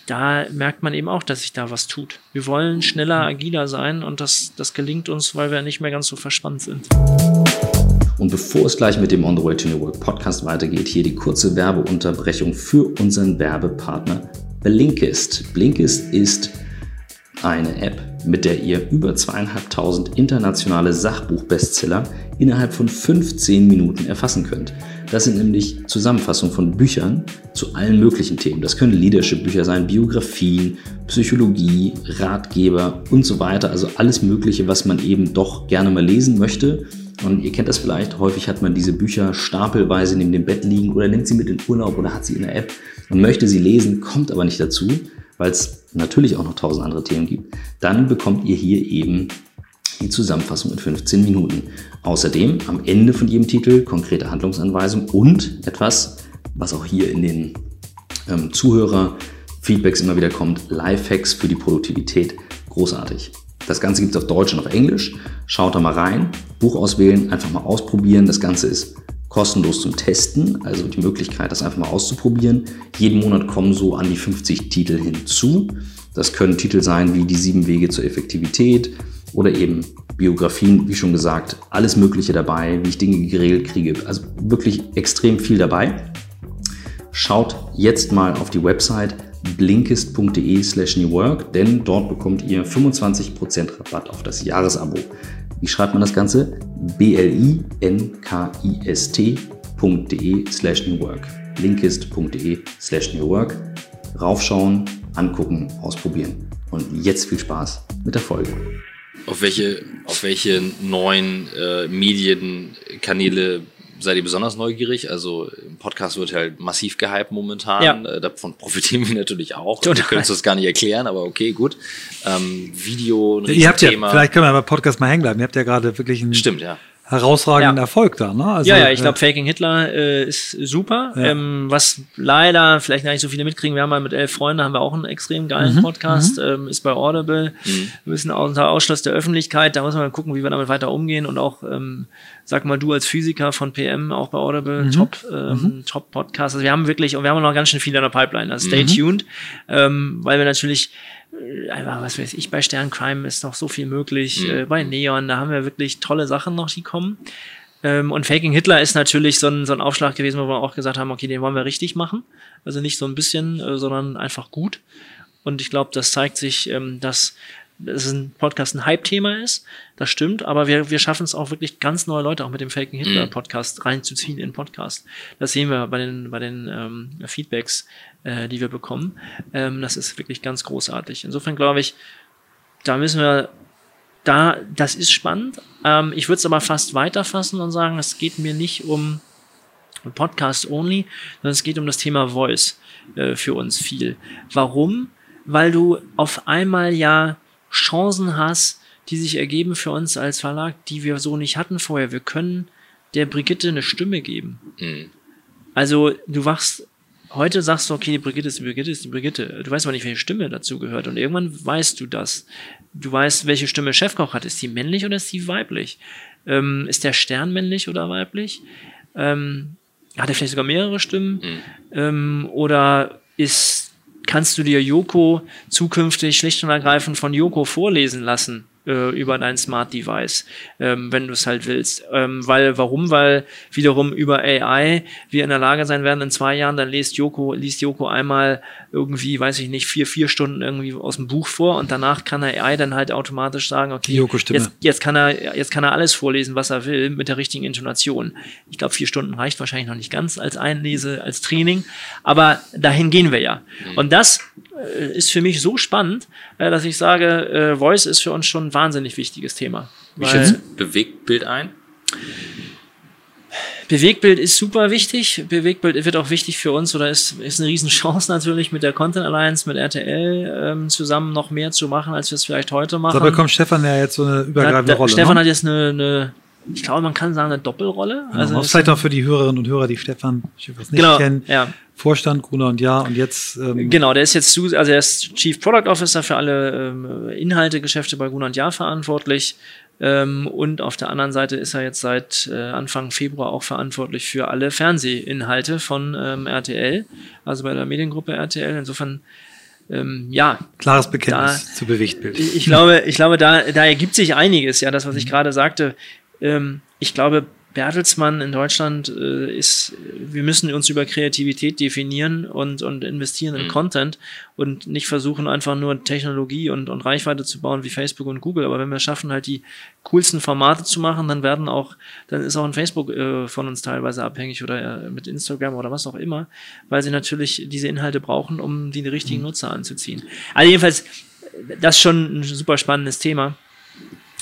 Da merkt man eben auch, dass sich da was tut. Wir wollen schneller, agiler sein und das, das gelingt uns, weil wir nicht mehr ganz so verspannt sind. Und bevor es gleich mit dem On the Way to New Work Podcast weitergeht, hier die kurze Werbeunterbrechung für unseren Werbepartner Blinkist. Blinkist ist eine App, mit der ihr über zweieinhalbtausend internationale Sachbuchbestseller innerhalb von 15 Minuten erfassen könnt. Das sind nämlich Zusammenfassungen von Büchern zu allen möglichen Themen. Das können Leadership-Bücher sein, Biografien, Psychologie, Ratgeber und so weiter. Also alles Mögliche, was man eben doch gerne mal lesen möchte. Und ihr kennt das vielleicht, häufig hat man diese Bücher stapelweise neben dem Bett liegen oder nimmt sie mit in Urlaub oder hat sie in der App und möchte sie lesen, kommt aber nicht dazu weil es natürlich auch noch tausend andere Themen gibt, dann bekommt ihr hier eben die Zusammenfassung in 15 Minuten. Außerdem am Ende von jedem Titel konkrete Handlungsanweisungen und etwas, was auch hier in den ähm, Zuhörer-Feedbacks immer wieder kommt, Lifehacks für die Produktivität. Großartig. Das Ganze gibt es auf Deutsch und auf Englisch. Schaut da mal rein, Buch auswählen, einfach mal ausprobieren. Das Ganze ist kostenlos zum Testen, also die Möglichkeit, das einfach mal auszuprobieren. Jeden Monat kommen so an die 50 Titel hinzu. Das können Titel sein wie die sieben Wege zur Effektivität oder eben Biografien, wie schon gesagt, alles Mögliche dabei, wie ich Dinge geregelt kriege. Also wirklich extrem viel dabei. Schaut jetzt mal auf die Website blinkist.de slash newwork, denn dort bekommt ihr 25% Rabatt auf das Jahresabo. Wie schreibt man das Ganze? blinkist.de slash newwork. Blinkist.de slash newwork. Raufschauen, angucken, ausprobieren. Und jetzt viel Spaß mit der Folge. Auf welche, auf welche neuen äh, Medienkanäle seid ihr besonders neugierig? Also im Podcast wird halt massiv gehypt momentan. Ja. Äh, davon profitieren wir natürlich auch. Total. Wir können uns das gar nicht erklären, aber okay, gut. Ähm, Video, ein Ihr habt ja, vielleicht können wir beim Podcast mal hängen bleiben. Ihr habt ja gerade wirklich ein Stimmt, ja herausragenden ja. Erfolg da. Ne? Also, ja, ja, ich glaube, Faking Hitler äh, ist super. Ja. Ähm, was leider vielleicht gar nicht so viele mitkriegen, wir haben mal mit elf Freunden, haben wir auch einen extrem geilen mhm. Podcast, mhm. Ähm, ist bei Audible, mhm. wir müssen unter Ausschluss der Öffentlichkeit, da muss man gucken, wie wir damit weiter umgehen und auch, ähm, sag mal, du als Physiker von PM, auch bei Audible, mhm. Top, ähm, mhm. Top Podcast. Also wir haben wirklich, und wir haben noch ganz schön viel in der Pipeline, also stay mhm. tuned, ähm, weil wir natürlich äh, einfach, was weiß ich, bei Sterncrime ist noch so viel möglich, mhm. äh, bei Neon, da haben wir wirklich tolle Sachen noch, die kommen. Ähm, und Faking Hitler ist natürlich so ein, so ein Aufschlag gewesen, wo wir auch gesagt haben, okay, den wollen wir richtig machen. Also nicht so ein bisschen, äh, sondern einfach gut. Und ich glaube, das zeigt sich, ähm, dass dass ein Podcast ein Hype-Thema ist. Das stimmt, aber wir, wir schaffen es auch wirklich ganz neue Leute auch mit dem Faken Hitler mhm. Podcast reinzuziehen in Podcast. Das sehen wir bei den, bei den ähm, Feedbacks, äh, die wir bekommen. Ähm, das ist wirklich ganz großartig. Insofern glaube ich, da müssen wir da, das ist spannend. Ähm, ich würde es aber fast weiterfassen und sagen, es geht mir nicht um Podcast only, sondern es geht um das Thema Voice äh, für uns viel. Warum? Weil du auf einmal ja Chancen hast, die sich ergeben für uns als Verlag, die wir so nicht hatten vorher. Wir können der Brigitte eine Stimme geben. Mhm. Also du wachst heute sagst du, okay, die Brigitte ist die Brigitte ist die Brigitte. Du weißt aber nicht, welche Stimme dazu gehört. Und irgendwann weißt du das. Du weißt, welche Stimme Chefkoch hat. Ist die männlich oder ist die weiblich? Ähm, ist der Stern männlich oder weiblich? Ähm, hat er vielleicht sogar mehrere Stimmen? Mhm. Ähm, oder ist, kannst du dir Yoko zukünftig schlicht und ergreifend von Yoko vorlesen lassen? Äh, über dein Smart Device, ähm, wenn du es halt willst. Ähm, weil, warum? Weil wiederum über AI wir in der Lage sein werden, in zwei Jahren, dann liest Joko, liest Joko einmal irgendwie, weiß ich nicht, vier, vier Stunden irgendwie aus dem Buch vor und danach kann er AI dann halt automatisch sagen, okay, jetzt, jetzt kann er, jetzt kann er alles vorlesen, was er will, mit der richtigen Intonation. Ich glaube, vier Stunden reicht wahrscheinlich noch nicht ganz als Einlese, als Training, aber dahin gehen wir ja. Mhm. Und das ist für mich so spannend, äh, dass ich sage, äh, Voice ist für uns schon ein wahnsinnig wichtiges Thema. Wie schätzt Bewegtbild ein? Bewegtbild ist super wichtig. Bewegtbild wird auch wichtig für uns oder ist, ist eine Riesenchance natürlich mit der Content Alliance, mit RTL ähm, zusammen noch mehr zu machen, als wir es vielleicht heute machen. Da bekommt Stefan ja jetzt so eine übergreifende da, Rolle. Stefan ne? hat jetzt eine, eine, ich glaube, man kann sagen, eine Doppelrolle. Also vielleicht auch für die Hörerinnen und Hörer, die Stefan Schiffers nicht genau, kennen. Ja. Vorstand Gruner und Ja und jetzt. Ähm genau, der ist jetzt also er ist Chief Product Officer für alle ähm, Inhalte, Geschäfte bei Gruner und Ja verantwortlich. Ähm, und auf der anderen Seite ist er jetzt seit äh, Anfang Februar auch verantwortlich für alle Fernsehinhalte von ähm, RTL, also bei der Mediengruppe RTL. Insofern ähm, ja. Klares Bekenntnis da, zu Bewegtbild. Ich, ich glaube, ich glaube, da, da ergibt sich einiges, ja, das, was ich mhm. gerade sagte. Ähm, ich glaube, Bertelsmann in Deutschland äh, ist, wir müssen uns über Kreativität definieren und, und investieren in mhm. Content und nicht versuchen, einfach nur Technologie und, und Reichweite zu bauen wie Facebook und Google. Aber wenn wir schaffen, halt die coolsten Formate zu machen, dann werden auch, dann ist auch ein Facebook äh, von uns teilweise abhängig oder äh, mit Instagram oder was auch immer, weil sie natürlich diese Inhalte brauchen, um die richtigen mhm. Nutzer anzuziehen. Also jedenfalls, das ist schon ein super spannendes Thema.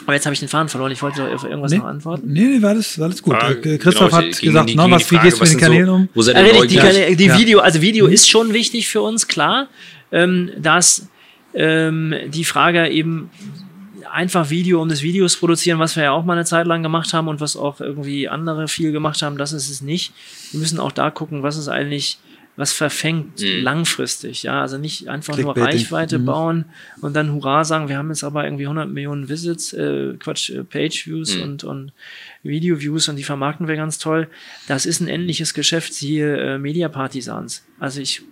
Aber jetzt habe ich den Faden verloren. Ich wollte doch auf irgendwas nee, noch antworten. Nee, nee, war alles, war alles gut. Ah, Christoph genau, hat gesagt, die, na, was, wie gehst du mit den Kanälen so, um? Wo seid ihr die, Kanäle, die ja. Video, also Video mhm. ist schon wichtig für uns, klar. Ähm, dass ähm, die Frage eben einfach Video um des Videos produzieren, was wir ja auch mal eine Zeit lang gemacht haben und was auch irgendwie andere viel gemacht haben, das ist es nicht. Wir müssen auch da gucken, was ist eigentlich was verfängt mhm. langfristig, ja, also nicht einfach nur Reichweite mhm. bauen und dann Hurra sagen, wir haben jetzt aber irgendwie 100 Millionen Visits, äh, Quatsch, äh, Page-Views mhm. und, und Video-Views und die vermarkten wir ganz toll. Das ist ein ähnliches Geschäft, siehe äh, Media-Partisans. Also ich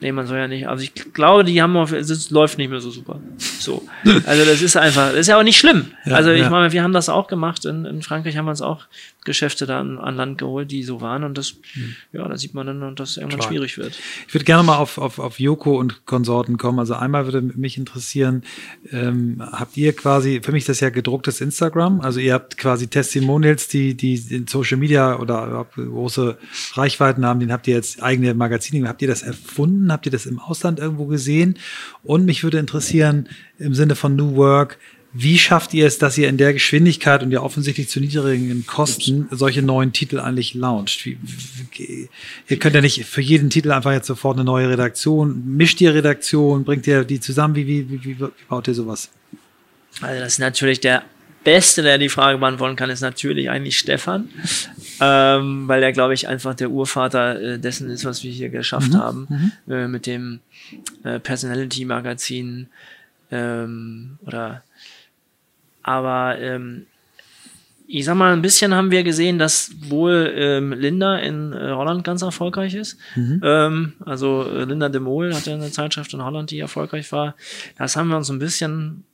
Nee, man soll ja nicht. Also ich glaube, die haben auf, es läuft nicht mehr so super. So. Also das ist einfach, das ist ja auch nicht schlimm. Ja, also ich ja. meine, wir haben das auch gemacht. In, in Frankreich haben wir uns auch Geschäfte da an, an Land geholt, die so waren. Und das, mhm. ja, da sieht man dann, dass es irgendwann Klar. schwierig wird. Ich würde gerne mal auf, auf, auf Joko und Konsorten kommen. Also einmal würde mich interessieren, ähm, habt ihr quasi, für mich ist das ja gedrucktes Instagram. Also ihr habt quasi Testimonials, die, die in Social Media oder große Reichweiten haben, den habt ihr jetzt eigene Magazine. Habt ihr das erfunden? Habt ihr das im Ausland irgendwo gesehen? Und mich würde interessieren, im Sinne von New Work, wie schafft ihr es, dass ihr in der Geschwindigkeit und ja offensichtlich zu niedrigen Kosten solche neuen Titel eigentlich launcht? Wie, wie, ihr könnt ja nicht für jeden Titel einfach jetzt sofort eine neue Redaktion. Mischt ihr Redaktion? Bringt ihr die zusammen? Wie, wie, wie, wie baut ihr sowas? Also das ist natürlich der Beste, der die Frage beantworten kann, ist natürlich eigentlich Stefan, ähm, weil er, glaube ich, einfach der Urvater äh, dessen ist, was wir hier geschafft mhm. haben mhm. Äh, mit dem äh, Personality-Magazin ähm, oder aber ähm, ich sag mal, ein bisschen haben wir gesehen, dass wohl ähm, Linda in äh, Holland ganz erfolgreich ist. Mhm. Ähm, also äh, Linda de Mol hat ja eine Zeitschrift in Holland, die erfolgreich war. Das haben wir uns ein bisschen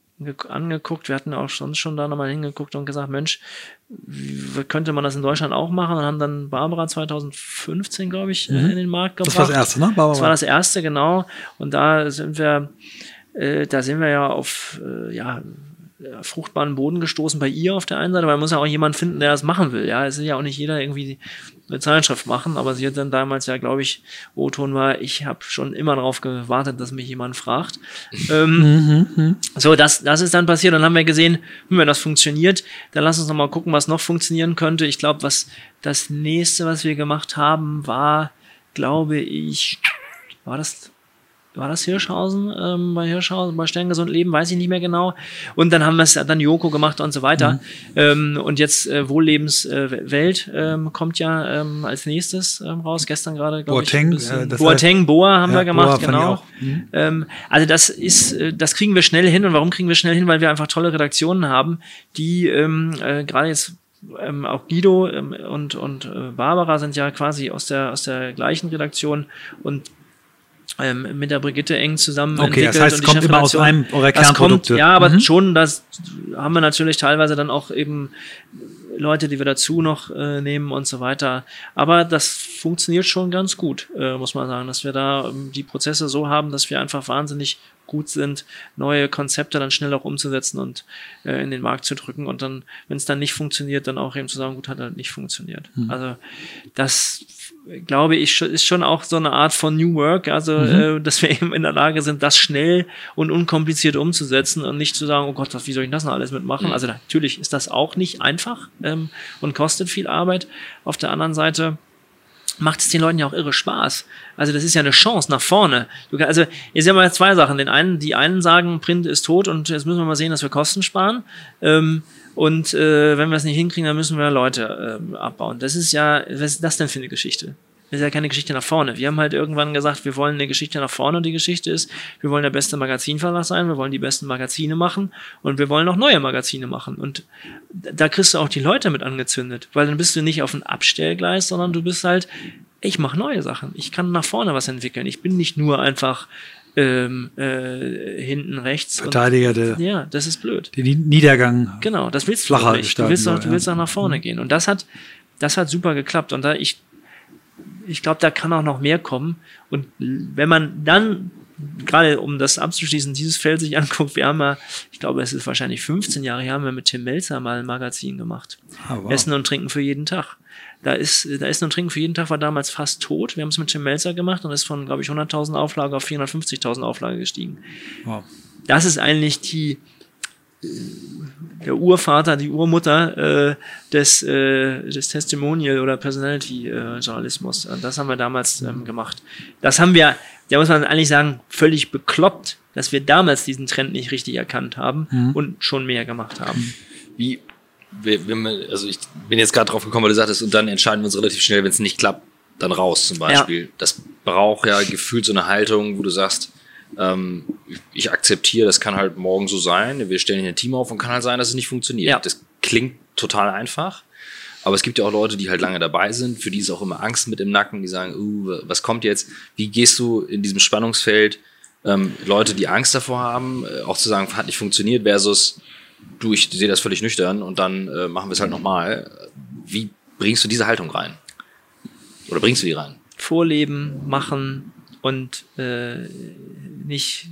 angeguckt. Wir hatten auch sonst schon da nochmal hingeguckt und gesagt, Mensch, wie könnte man das in Deutschland auch machen? Und haben dann Barbara 2015, glaube ich, mhm. in den Markt gebracht. Das war das erste, ne? Barbara. Das war das erste, genau. Und da sind wir äh, da sind wir ja auf, äh, ja, fruchtbaren Boden gestoßen bei ihr auf der einen Seite, weil man muss ja auch jemanden finden, der das machen will. Ja, es ist ja auch nicht jeder irgendwie eine Zeitschrift machen, aber sie hat dann damals ja, glaube ich, O-Ton war, ich habe schon immer darauf gewartet, dass mich jemand fragt. ähm, mhm, mhm. so, das, das ist dann passiert. Dann haben wir gesehen, hm, wenn das funktioniert, dann lass uns noch mal gucken, was noch funktionieren könnte. Ich glaube, was das nächste, was wir gemacht haben, war, glaube ich, war das war das Hirschhausen, ähm, bei Hirschhausen, bei Sterngesund Leben, weiß ich nicht mehr genau. Und dann haben wir es dann Joko gemacht und so weiter. Mhm. Ähm, und jetzt äh, Wohllebenswelt äh, ähm, kommt ja ähm, als nächstes ähm, raus. Gestern gerade, glaube ich. Äh, Boateng, Boa haben ja, wir gemacht, Boa genau. Mhm. Ähm, also das ist, äh, das kriegen wir schnell hin. Und warum kriegen wir schnell hin? Weil wir einfach tolle Redaktionen haben, die ähm, äh, gerade jetzt ähm, auch Guido ähm, und, und äh, Barbara sind ja quasi aus der, aus der gleichen Redaktion und ähm, mit der Brigitte eng zusammen okay, entwickelt. Das heißt, es kommt immer aus einem eurer Kernprodukte. Kommt, ja, aber mhm. schon, das haben wir natürlich teilweise dann auch eben Leute, die wir dazu noch äh, nehmen und so weiter. Aber das funktioniert schon ganz gut, äh, muss man sagen, dass wir da ähm, die Prozesse so haben, dass wir einfach wahnsinnig gut sind, neue Konzepte dann schnell auch umzusetzen und äh, in den Markt zu drücken und dann, wenn es dann nicht funktioniert, dann auch eben zu sagen, gut, hat halt nicht funktioniert. Mhm. Also das glaube ich, ist schon auch so eine Art von New Work, also mhm. äh, dass wir eben in der Lage sind, das schnell und unkompliziert umzusetzen und nicht zu sagen, oh Gott, was, wie soll ich das noch alles mitmachen? Mhm. Also natürlich ist das auch nicht einfach ähm, und kostet viel Arbeit. Auf der anderen Seite macht es den Leuten ja auch irre Spaß. Also das ist ja eine Chance nach vorne. Du, also jetzt haben wir zwei Sachen. Den einen, die einen sagen, Print ist tot und jetzt müssen wir mal sehen, dass wir Kosten sparen. Ähm, und äh, wenn wir es nicht hinkriegen, dann müssen wir Leute äh, abbauen. Das ist ja, was ist das denn für eine Geschichte? Das ist ja keine Geschichte nach vorne. Wir haben halt irgendwann gesagt, wir wollen eine Geschichte nach vorne und die Geschichte ist, wir wollen der beste Magazinverlag sein, wir wollen die besten Magazine machen und wir wollen auch neue Magazine machen. Und da kriegst du auch die Leute mit angezündet, weil dann bist du nicht auf ein Abstellgleis, sondern du bist halt, ich mache neue Sachen. Ich kann nach vorne was entwickeln. Ich bin nicht nur einfach ähm, äh, hinten rechts. Verteidiger der. Ja, das ist blöd. Den Niedergang. Genau, das willst du nicht. Du willst, auch, du willst auch nach vorne mhm. gehen. Und das hat, das hat super geklappt. Und da ich, ich glaube, da kann auch noch mehr kommen. Und wenn man dann gerade um das abzuschließen, dieses Feld sich anguckt, wir haben ja, ich glaube, es ist wahrscheinlich 15 Jahre her, haben wir mit Tim Melzer mal ein Magazin gemacht. Ah, wow. Essen und Trinken für jeden Tag. Da ist, da ist und Trinken für jeden Tag war damals fast tot. Wir haben es mit Tim Melzer gemacht und ist von, glaube ich, 100.000 Auflage auf 450.000 Auflage gestiegen. Wow. Das ist eigentlich die, der Urvater, die Urmutter äh, des, äh, des Testimonial- oder Personality-Journalismus. Äh, das haben wir damals ähm, gemacht. Das haben wir, da muss man eigentlich sagen, völlig bekloppt, dass wir damals diesen Trend nicht richtig erkannt haben mhm. und schon mehr gemacht haben. Wie, also ich bin jetzt gerade drauf gekommen, weil du sagtest, und dann entscheiden wir uns relativ schnell, wenn es nicht klappt, dann raus zum Beispiel. Ja. Das braucht ja gefühlt so eine Haltung, wo du sagst, ähm, ich akzeptiere, das kann halt morgen so sein, wir stellen hier ein Team auf und kann halt sein, dass es nicht funktioniert. Ja. Das klingt total einfach, aber es gibt ja auch Leute, die halt lange dabei sind, für die ist auch immer Angst mit im Nacken, die sagen, uh, was kommt jetzt? Wie gehst du in diesem Spannungsfeld ähm, Leute, die Angst davor haben, äh, auch zu sagen, hat nicht funktioniert, versus du, ich sehe das völlig nüchtern und dann äh, machen wir es halt nochmal. Wie bringst du diese Haltung rein? Oder bringst du die rein? Vorleben, machen und äh, nicht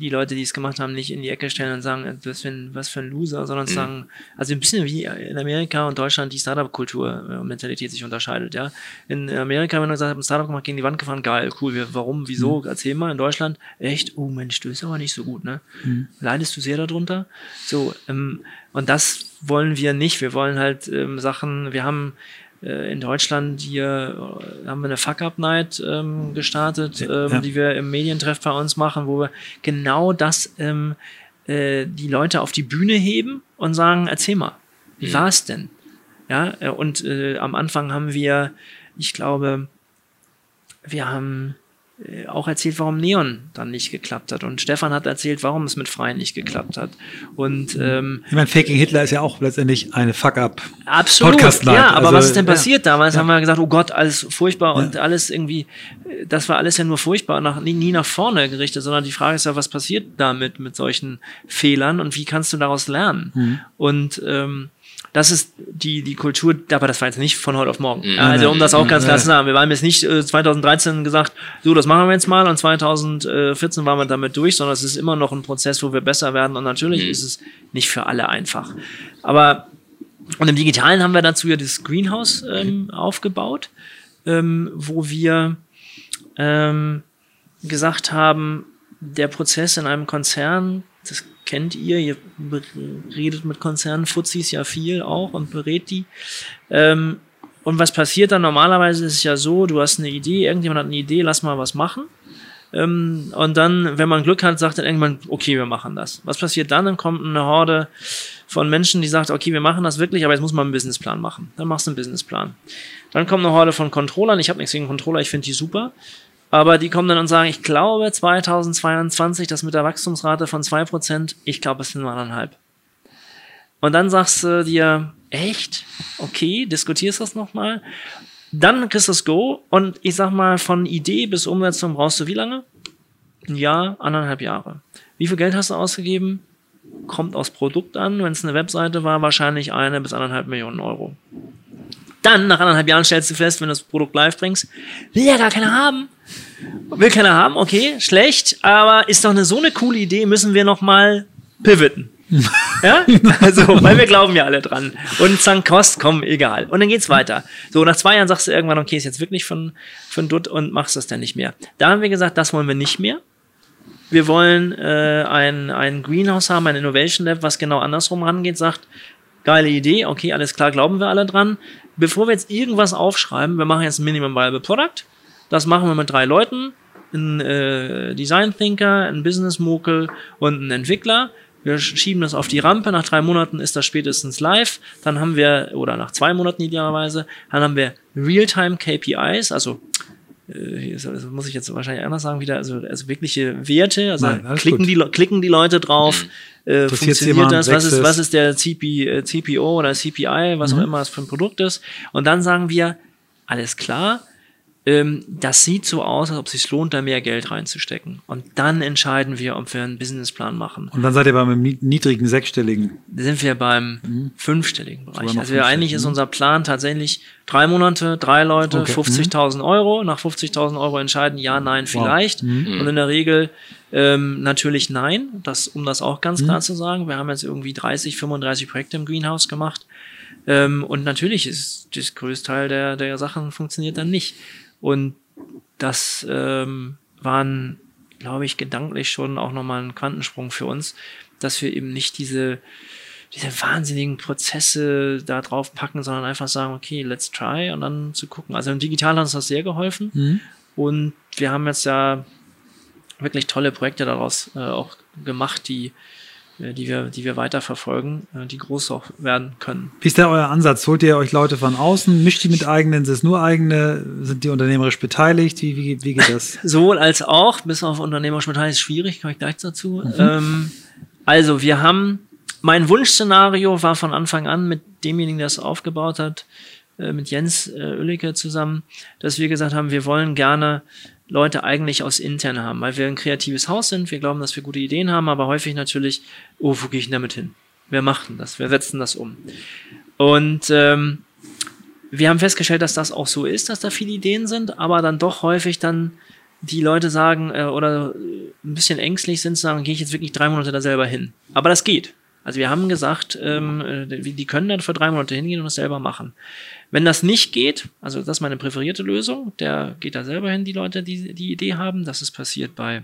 die Leute, die es gemacht haben, nicht in die Ecke stellen und sagen, was für ein, was für ein Loser, sondern mhm. sagen, also ein bisschen wie in Amerika und Deutschland die Startup-Kultur und äh, Mentalität sich unterscheidet, ja. In Amerika, wenn du gesagt hast, ein Startup gemacht, gegen die Wand gefahren, geil, cool, warum, wieso, mhm. erzähl mal, in Deutschland, echt, oh Mensch, du bist aber nicht so gut, ne? Mhm. Leidest du sehr darunter? So, ähm, und das wollen wir nicht, wir wollen halt ähm, Sachen, wir haben äh, in Deutschland hier äh, haben wir eine Fuck-Up-Night ähm, gestartet, ähm, ja. die wir im Medientreff bei uns machen, wo wir genau das ähm, äh, die Leute auf die Bühne heben und sagen, erzähl mal, wie mhm. war es denn? Ja, äh, und äh, am Anfang haben wir, ich glaube, wir haben äh, auch erzählt, warum Neon dann nicht geklappt hat. Und Stefan hat erzählt, warum es mit Freien nicht geklappt hat. Und ähm, ich meine, Faking Hitler ist ja auch letztendlich eine Fuck-up. Absolut. Podcast ja, aber also, was ist denn passiert ja. damals? Ja. Haben wir gesagt, oh Gott, alles furchtbar und ja. alles irgendwie, das war alles ja nur furchtbar, nach, nie, nie nach vorne gerichtet, sondern die Frage ist ja, was passiert damit mit solchen Fehlern und wie kannst du daraus lernen? Mhm. Und ähm, das ist die, die Kultur, aber das war jetzt nicht von heute auf morgen. Mhm. Also um das auch ganz klar zu sagen, wir waren jetzt nicht äh, 2013 gesagt, so, das machen wir jetzt mal und 2014 waren wir damit durch, sondern es ist immer noch ein Prozess, wo wir besser werden und natürlich mhm. ist es nicht für alle einfach. Aber und im Digitalen haben wir dazu ja das Greenhouse ähm, aufgebaut, ähm, wo wir ähm, gesagt haben, der Prozess in einem Konzern, das kennt ihr, ihr redet mit Konzernen, Fuzis ja viel auch und berät die. Ähm, und was passiert dann normalerweise ist es ja so, du hast eine Idee, irgendjemand hat eine Idee, lass mal was machen. Ähm, und dann, wenn man Glück hat, sagt dann irgendwann, okay, wir machen das. Was passiert dann? Dann kommt eine Horde von Menschen, die sagt, okay, wir machen das wirklich, aber jetzt muss man einen Businessplan machen. Dann machst du einen Businessplan. Dann kommt eine Horde von Controllern. Ich habe nichts gegen Controller, ich finde die super. Aber die kommen dann und sagen, ich glaube 2022, das mit der Wachstumsrate von 2%, ich glaube, es sind nur anderthalb. Und dann sagst du dir, echt? Okay, diskutierst das nochmal. Dann kriegst du das Go und ich sag mal, von Idee bis Umsetzung brauchst du wie lange? Ein Jahr, anderthalb Jahre. Wie viel Geld hast du ausgegeben? Kommt aufs Produkt an. Wenn es eine Webseite war, wahrscheinlich eine bis anderthalb Millionen Euro. Dann, nach anderthalb Jahren, stellst du fest, wenn du das Produkt live bringst, will ja gar keiner haben. Will keiner haben, okay, schlecht, aber ist doch eine so eine coole Idee, müssen wir nochmal pivoten. ja? Also, weil wir glauben ja alle dran. Und Sankt Kost, komm, egal. Und dann geht's weiter. So, nach zwei Jahren sagst du irgendwann, okay, ist jetzt wirklich von, von Dutt und machst das dann nicht mehr. Da haben wir gesagt, das wollen wir nicht mehr. Wir wollen äh, ein, ein Greenhouse haben, ein Innovation Lab, was genau andersrum rangeht, sagt, geile Idee, okay, alles klar, glauben wir alle dran. Bevor wir jetzt irgendwas aufschreiben, wir machen jetzt ein Minimum Viable Product. Das machen wir mit drei Leuten. Ein äh, Design Thinker, ein Business Mokel und ein Entwickler. Wir schieben das auf die Rampe. Nach drei Monaten ist das spätestens live. Dann haben wir, oder nach zwei Monaten idealerweise, dann haben wir Realtime KPIs, also äh, also muss ich jetzt wahrscheinlich anders sagen wieder, also, also wirkliche Werte, also Nein, klicken, die, klicken die Leute drauf, mhm. äh, funktioniert das, was ist, was ist der CP, äh, CPO oder CPI, was mhm. auch immer es für ein Produkt ist. Und dann sagen wir, alles klar, ähm, das sieht so aus, als ob es sich lohnt, da mehr Geld reinzustecken. Und dann entscheiden wir, ob wir einen Businessplan machen. Und dann seid ihr beim niedrigen sechsstelligen. Da sind wir beim mhm. fünfstelligen Bereich. Also wir, eigentlich ist unser Plan tatsächlich drei Monate, drei Leute, okay. 50.000 mhm. Euro. Nach 50.000 Euro entscheiden ja, nein, vielleicht. Wow. Mhm. Und in der Regel ähm, natürlich nein, das, um das auch ganz mhm. klar zu sagen. Wir haben jetzt irgendwie 30, 35 Projekte im Greenhouse gemacht. Ähm, und natürlich ist das größte Teil der, der Sachen funktioniert dann nicht. Und das ähm, waren, glaube ich, gedanklich schon auch nochmal ein Quantensprung für uns, dass wir eben nicht diese, diese wahnsinnigen Prozesse da drauf packen, sondern einfach sagen, okay, let's try und dann zu gucken. Also im Digital hat uns das sehr geholfen. Mhm. Und wir haben jetzt ja wirklich tolle Projekte daraus äh, auch gemacht, die die wir, die wir weiterverfolgen, äh, die groß auch werden können. Wie ist da euer Ansatz? Holt ihr euch Leute von außen? Mischt die mit eigenen? Sind es nur eigene? Sind die unternehmerisch beteiligt? Wie, wie, wie geht das? Sowohl als auch, bis auf unternehmerisch beteiligt ist schwierig, komme ich gleich dazu. Mhm. Ähm, also, wir haben, mein Wunschszenario war von Anfang an mit demjenigen, der es aufgebaut hat, äh, mit Jens äh, Oellicke zusammen, dass wir gesagt haben, wir wollen gerne Leute eigentlich aus intern haben, weil wir ein kreatives Haus sind, wir glauben, dass wir gute Ideen haben, aber häufig natürlich, oh, wo gehe ich denn damit hin? Wir machen das, wir setzen das um. Und ähm, wir haben festgestellt, dass das auch so ist, dass da viele Ideen sind, aber dann doch häufig dann die Leute sagen äh, oder ein bisschen ängstlich sind, sagen, gehe ich jetzt wirklich drei Monate da selber hin. Aber das geht. Also wir haben gesagt, ähm, äh, die können dann für drei Monate hingehen und das selber machen. Wenn das nicht geht, also das ist meine präferierte Lösung, der geht da selber hin, die Leute, die die Idee haben. Das ist passiert bei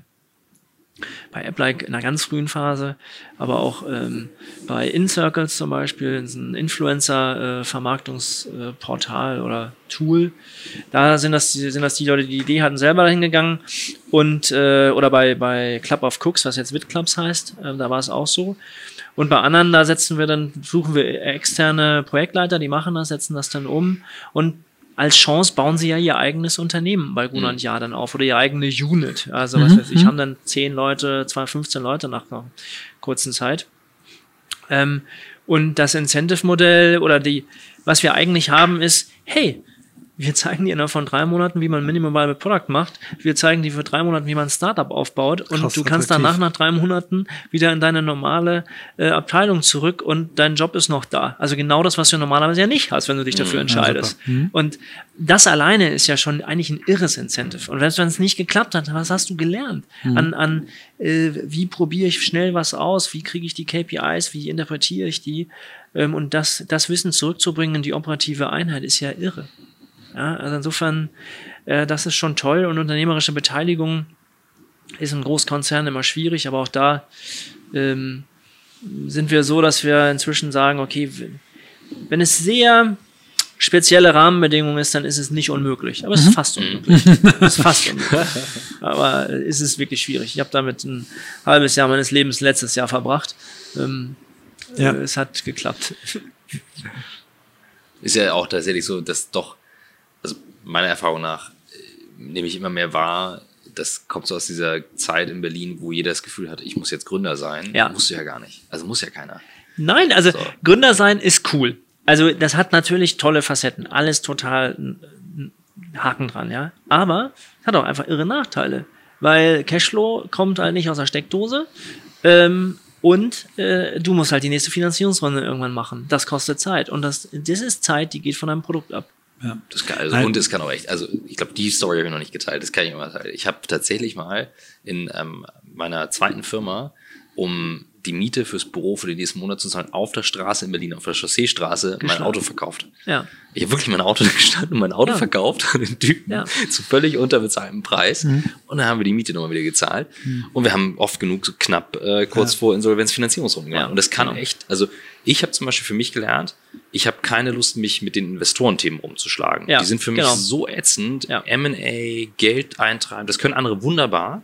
bei AppLike in einer ganz frühen Phase, aber auch ähm, bei InCircles zum Beispiel, ein Influencer-Vermarktungsportal äh, oder Tool. Da sind das, sind das die Leute, die die Idee hatten, selber dahin gegangen. Und, äh, oder bei, bei Club of Cooks, was jetzt WitClubs heißt, äh, da war es auch so. Und bei anderen, da setzen wir dann, suchen wir externe Projektleiter, die machen das, setzen das dann um und als Chance bauen sie ja ihr eigenes Unternehmen bei Gunnar mhm. Jahr dann auf oder ihre eigene Unit. Also was mhm. weiß ich, mhm. haben dann zehn Leute, zwei, 15 Leute nach einer kurzen Zeit. Ähm, und das Incentive-Modell oder die, was wir eigentlich haben, ist, hey, wir zeigen dir innerhalb von drei Monaten, wie man Minimum Viable Product macht. Wir zeigen dir für drei Monate, wie man ein Startup aufbaut. Und Krass, du kannst attraktiv. danach nach drei Monaten wieder in deine normale äh, Abteilung zurück und dein Job ist noch da. Also genau das, was du normalerweise ja nicht hast, wenn du dich dafür mhm, entscheidest. Ja, mhm. Und das alleine ist ja schon eigentlich ein irres Incentive. Und wenn es nicht geklappt hat, was hast du gelernt? Mhm. An, an äh, wie probiere ich schnell was aus? Wie kriege ich die KPIs? Wie interpretiere ich die? Ähm, und das, das Wissen zurückzubringen in die operative Einheit ist ja irre. Ja, also insofern, äh, das ist schon toll und unternehmerische Beteiligung ist in Großkonzernen immer schwierig, aber auch da ähm, sind wir so, dass wir inzwischen sagen, okay, wenn es sehr spezielle Rahmenbedingungen ist, dann ist es nicht unmöglich. Aber es ist mhm. fast unmöglich. es ist fast unmöglich. Aber es ist wirklich schwierig. Ich habe damit ein halbes Jahr meines Lebens letztes Jahr verbracht. Ähm, ja. äh, es hat geklappt. Ist ja auch tatsächlich so, dass doch meiner Erfahrung nach äh, nehme ich immer mehr wahr, das kommt so aus dieser Zeit in Berlin, wo jeder das Gefühl hat, ich muss jetzt Gründer sein. Ja. Musst du ja gar nicht. Also muss ja keiner. Nein, also so. Gründer sein ist cool. Also das hat natürlich tolle Facetten. Alles total Haken dran, ja. Aber es hat auch einfach irre Nachteile. Weil Cashflow kommt halt nicht aus der Steckdose. Ähm, und äh, du musst halt die nächste Finanzierungsrunde irgendwann machen. Das kostet Zeit. Und das, das ist Zeit, die geht von deinem Produkt ab. Ja. Das kann, also, und es kann auch echt, also ich glaube, die Story habe ich noch nicht geteilt, das kann ich immer teilen. Ich habe tatsächlich mal in ähm, meiner zweiten Firma, um die Miete fürs Büro für den nächsten Monat zu zahlen, auf der Straße in Berlin, auf der Chausseestraße, mein Auto verkauft. Ja. Ich habe wirklich mein Auto gestanden und mein Auto ja. verkauft an den Typen ja. zu völlig unterbezahltem Preis. Mhm. Und dann haben wir die Miete nochmal wieder gezahlt. Mhm. Und wir haben oft genug so knapp äh, kurz ja. vor Insolvenzfinanzierungsrunden gemacht. Und das kann genau. echt, also ich habe zum Beispiel für mich gelernt, ich habe keine Lust, mich mit den Investorenthemen rumzuschlagen. Ja, die sind für mich genau. so ätzend. Ja. M&A, Geld eintreiben, das können andere wunderbar.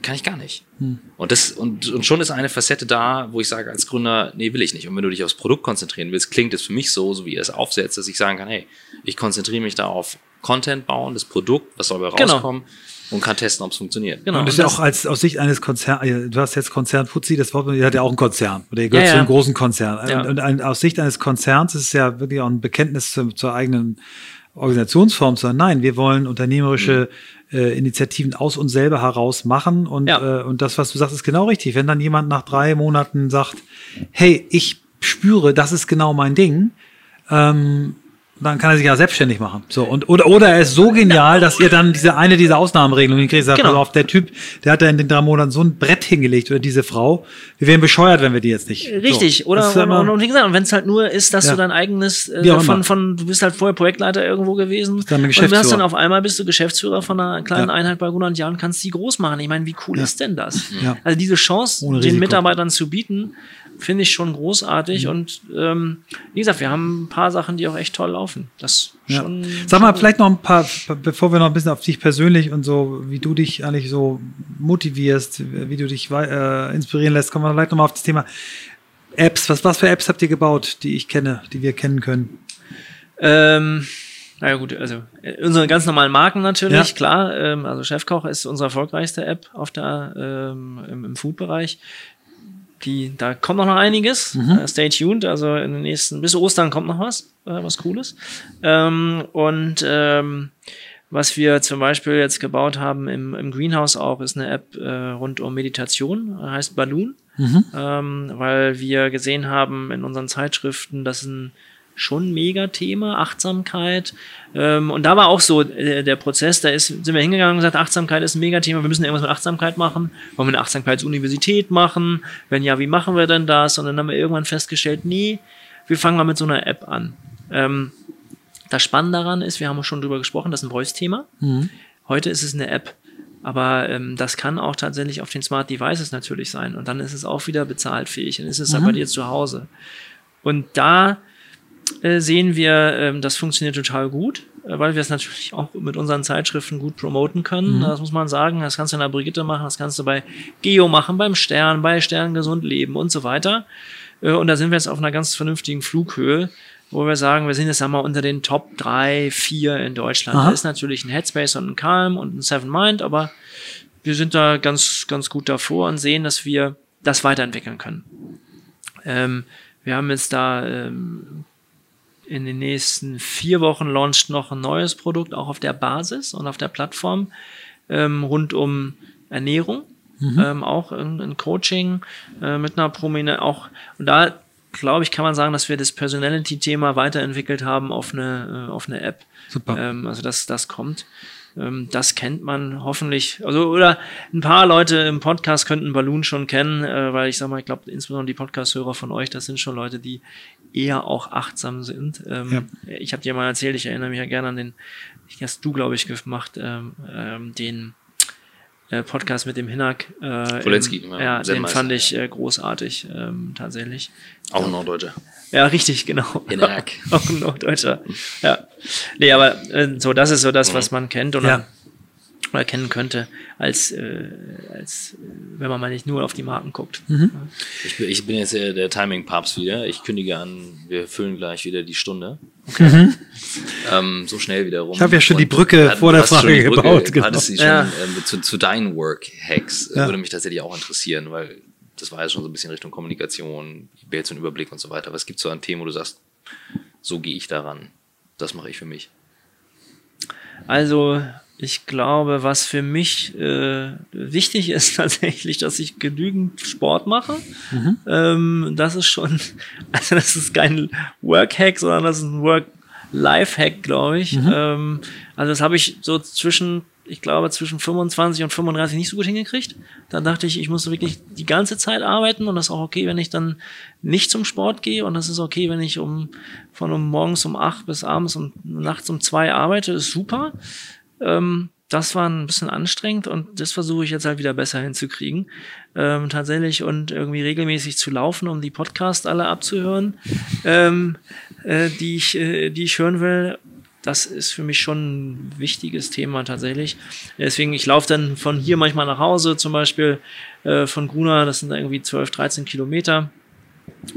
Kann ich gar nicht. Hm. Und, das, und, und schon ist eine Facette da, wo ich sage als Gründer, nee, will ich nicht. Und wenn du dich aufs Produkt konzentrieren willst, klingt es für mich so, so wie ihr es aufsetzt, dass ich sagen kann, hey, ich konzentriere mich da auf Content bauen, das Produkt, was soll dabei genau. Und kann testen, ob es funktioniert. Genau. Und das ist ja auch als aus Sicht eines Konzerns, äh, du hast jetzt Konzern Fuzzi, das Wort, ihr hat ja auch einen Konzern oder ihr gehört ja, zu einem großen Konzern. Ja. Und, und, aus Sicht eines Konzerns ist es ja wirklich auch ein Bekenntnis zur, zur eigenen Organisationsform, sondern nein, wir wollen unternehmerische mhm. äh, Initiativen aus uns selber heraus machen und, ja. äh, und das, was du sagst, ist genau richtig. Wenn dann jemand nach drei Monaten sagt, hey, ich spüre, das ist genau mein Ding, ähm, dann kann er sich ja selbstständig machen. So und oder oder er ist so genial, dass ihr dann diese eine dieser Ausnahmeregelungen hinkriegt. Sagt, genau. auf der Typ, der hat da in den drei Monaten so ein Brett hingelegt oder diese Frau. Wir wären bescheuert, wenn wir die jetzt nicht. Richtig. So. Oder und, und, und, wie gesagt, und wenn es halt nur ist, dass ja. du dein eigenes äh, von von du bist halt vorher Projektleiter irgendwo gewesen dann und du hast dann auf einmal bist du Geschäftsführer von einer kleinen ja. Einheit bei 100 Jahren, kannst die groß machen. Ich meine, wie cool ja. ist denn das? Also diese Chance, den Mitarbeitern zu bieten finde ich schon großartig. Mhm. Und ähm, wie gesagt, wir haben ein paar Sachen, die auch echt toll laufen. Das ja. schon. Sag mal, vielleicht noch ein paar, bevor wir noch ein bisschen auf dich persönlich und so, wie du dich eigentlich so motivierst, wie du dich äh, inspirieren lässt, kommen wir vielleicht nochmal auf das Thema Apps. Was, was für Apps habt ihr gebaut, die ich kenne, die wir kennen können? Ähm, naja gut, also äh, unsere ganz normalen Marken natürlich, ja. klar. Ähm, also Chefkoch ist unsere erfolgreichste App auf der ähm, im, im Food-Bereich die, da kommt noch einiges. Mhm. Uh, stay tuned. Also in den nächsten, bis Ostern kommt noch was, äh, was Cooles. Ähm, und ähm, was wir zum Beispiel jetzt gebaut haben im, im Greenhouse auch, ist eine App äh, rund um Meditation, heißt Balloon, mhm. ähm, weil wir gesehen haben in unseren Zeitschriften, dass ein schon ein Mega-Thema, Achtsamkeit. Ähm, und da war auch so äh, der Prozess, da ist, sind wir hingegangen und gesagt, Achtsamkeit ist ein Mega-Thema, wir müssen irgendwas mit Achtsamkeit machen. Wollen wir eine Achtsamkeitsuniversität machen? Wenn ja, wie machen wir denn das? Und dann haben wir irgendwann festgestellt, nee, wir fangen mal mit so einer App an. Ähm, das Spannende daran ist, wir haben schon drüber gesprochen, das ist ein Voice-Thema. Mhm. Heute ist es eine App. Aber ähm, das kann auch tatsächlich auf den Smart Devices natürlich sein. Und dann ist es auch wieder bezahltfähig. Dann ist es mhm. bei dir zu Hause. Und da äh, sehen wir, ähm, das funktioniert total gut, äh, weil wir es natürlich auch mit unseren Zeitschriften gut promoten können. Mhm. Das muss man sagen. Das kannst du in der Brigitte machen, das kannst du bei Geo machen, beim Stern, bei Stern gesund leben und so weiter. Äh, und da sind wir jetzt auf einer ganz vernünftigen Flughöhe, wo wir sagen, wir sind jetzt einmal unter den Top drei, vier in Deutschland. Aha. Da ist natürlich ein Headspace und ein Calm und ein Seven Mind, aber wir sind da ganz, ganz gut davor und sehen, dass wir das weiterentwickeln können. Ähm, wir haben jetzt da ähm, in den nächsten vier Wochen launcht noch ein neues Produkt, auch auf der Basis und auf der Plattform ähm, rund um Ernährung. Mhm. Ähm, auch ein, ein Coaching äh, mit einer Prominenz, auch, und da glaube ich, kann man sagen, dass wir das Personality-Thema weiterentwickelt haben auf eine, äh, auf eine App. Super. Ähm, also das, das kommt. Ähm, das kennt man hoffentlich. Also, oder ein paar Leute im Podcast könnten Balloon schon kennen, äh, weil ich sag mal, ich glaube, insbesondere die Podcast-Hörer von euch, das sind schon Leute, die eher auch achtsam sind. Ähm, ja. Ich habe dir mal erzählt, ich erinnere mich ja gerne an den, hast du, glaube ich, gemacht, ähm, ähm, den äh, Podcast mit dem Hinak. Äh, Polenski, ja, ja den fand ich äh, großartig, ähm, tatsächlich. Auch ein Norddeutscher. Ja, richtig, genau. Hinak. Auch ein Norddeutscher. Ja. Nee, aber äh, so, das ist so das, was man kennt. Und ja oder kennen könnte, als, äh, als wenn man mal nicht nur auf die Marken guckt. Mhm. Ich, bin, ich bin jetzt der, der Timing-Papst wieder. Ich kündige an, wir füllen gleich wieder die Stunde. Okay. Mhm. Ähm, so schnell wieder rum. Ich habe ja schon Und die Brücke hat, vor der Frage gebaut. Genau. Hattest sie schon ja. ähm, zu, zu deinen Work-Hacks. Ja. Würde mich tatsächlich auch interessieren, weil das war ja schon so ein bisschen Richtung Kommunikation, Bild und Überblick und so weiter. Was gibt es so an Themen, wo du sagst, so gehe ich daran? Das mache ich für mich. Also ich glaube, was für mich äh, wichtig ist tatsächlich, dass ich genügend Sport mache. Mhm. Ähm, das ist schon, also das ist kein Work-Hack, sondern das ist ein Work-Life-Hack, glaube ich. Mhm. Ähm, also das habe ich so zwischen, ich glaube, zwischen 25 und 35 nicht so gut hingekriegt. Dann dachte ich, ich muss wirklich die ganze Zeit arbeiten und das ist auch okay, wenn ich dann nicht zum Sport gehe und das ist okay, wenn ich um von um morgens um acht bis abends und nachts um zwei arbeite, ist super. Ähm, das war ein bisschen anstrengend und das versuche ich jetzt halt wieder besser hinzukriegen. Ähm, tatsächlich und irgendwie regelmäßig zu laufen, um die Podcasts alle abzuhören, ähm, äh, die, ich, äh, die ich hören will. Das ist für mich schon ein wichtiges Thema tatsächlich. Deswegen, ich laufe dann von hier manchmal nach Hause, zum Beispiel äh, von Gruna, das sind irgendwie 12, 13 Kilometer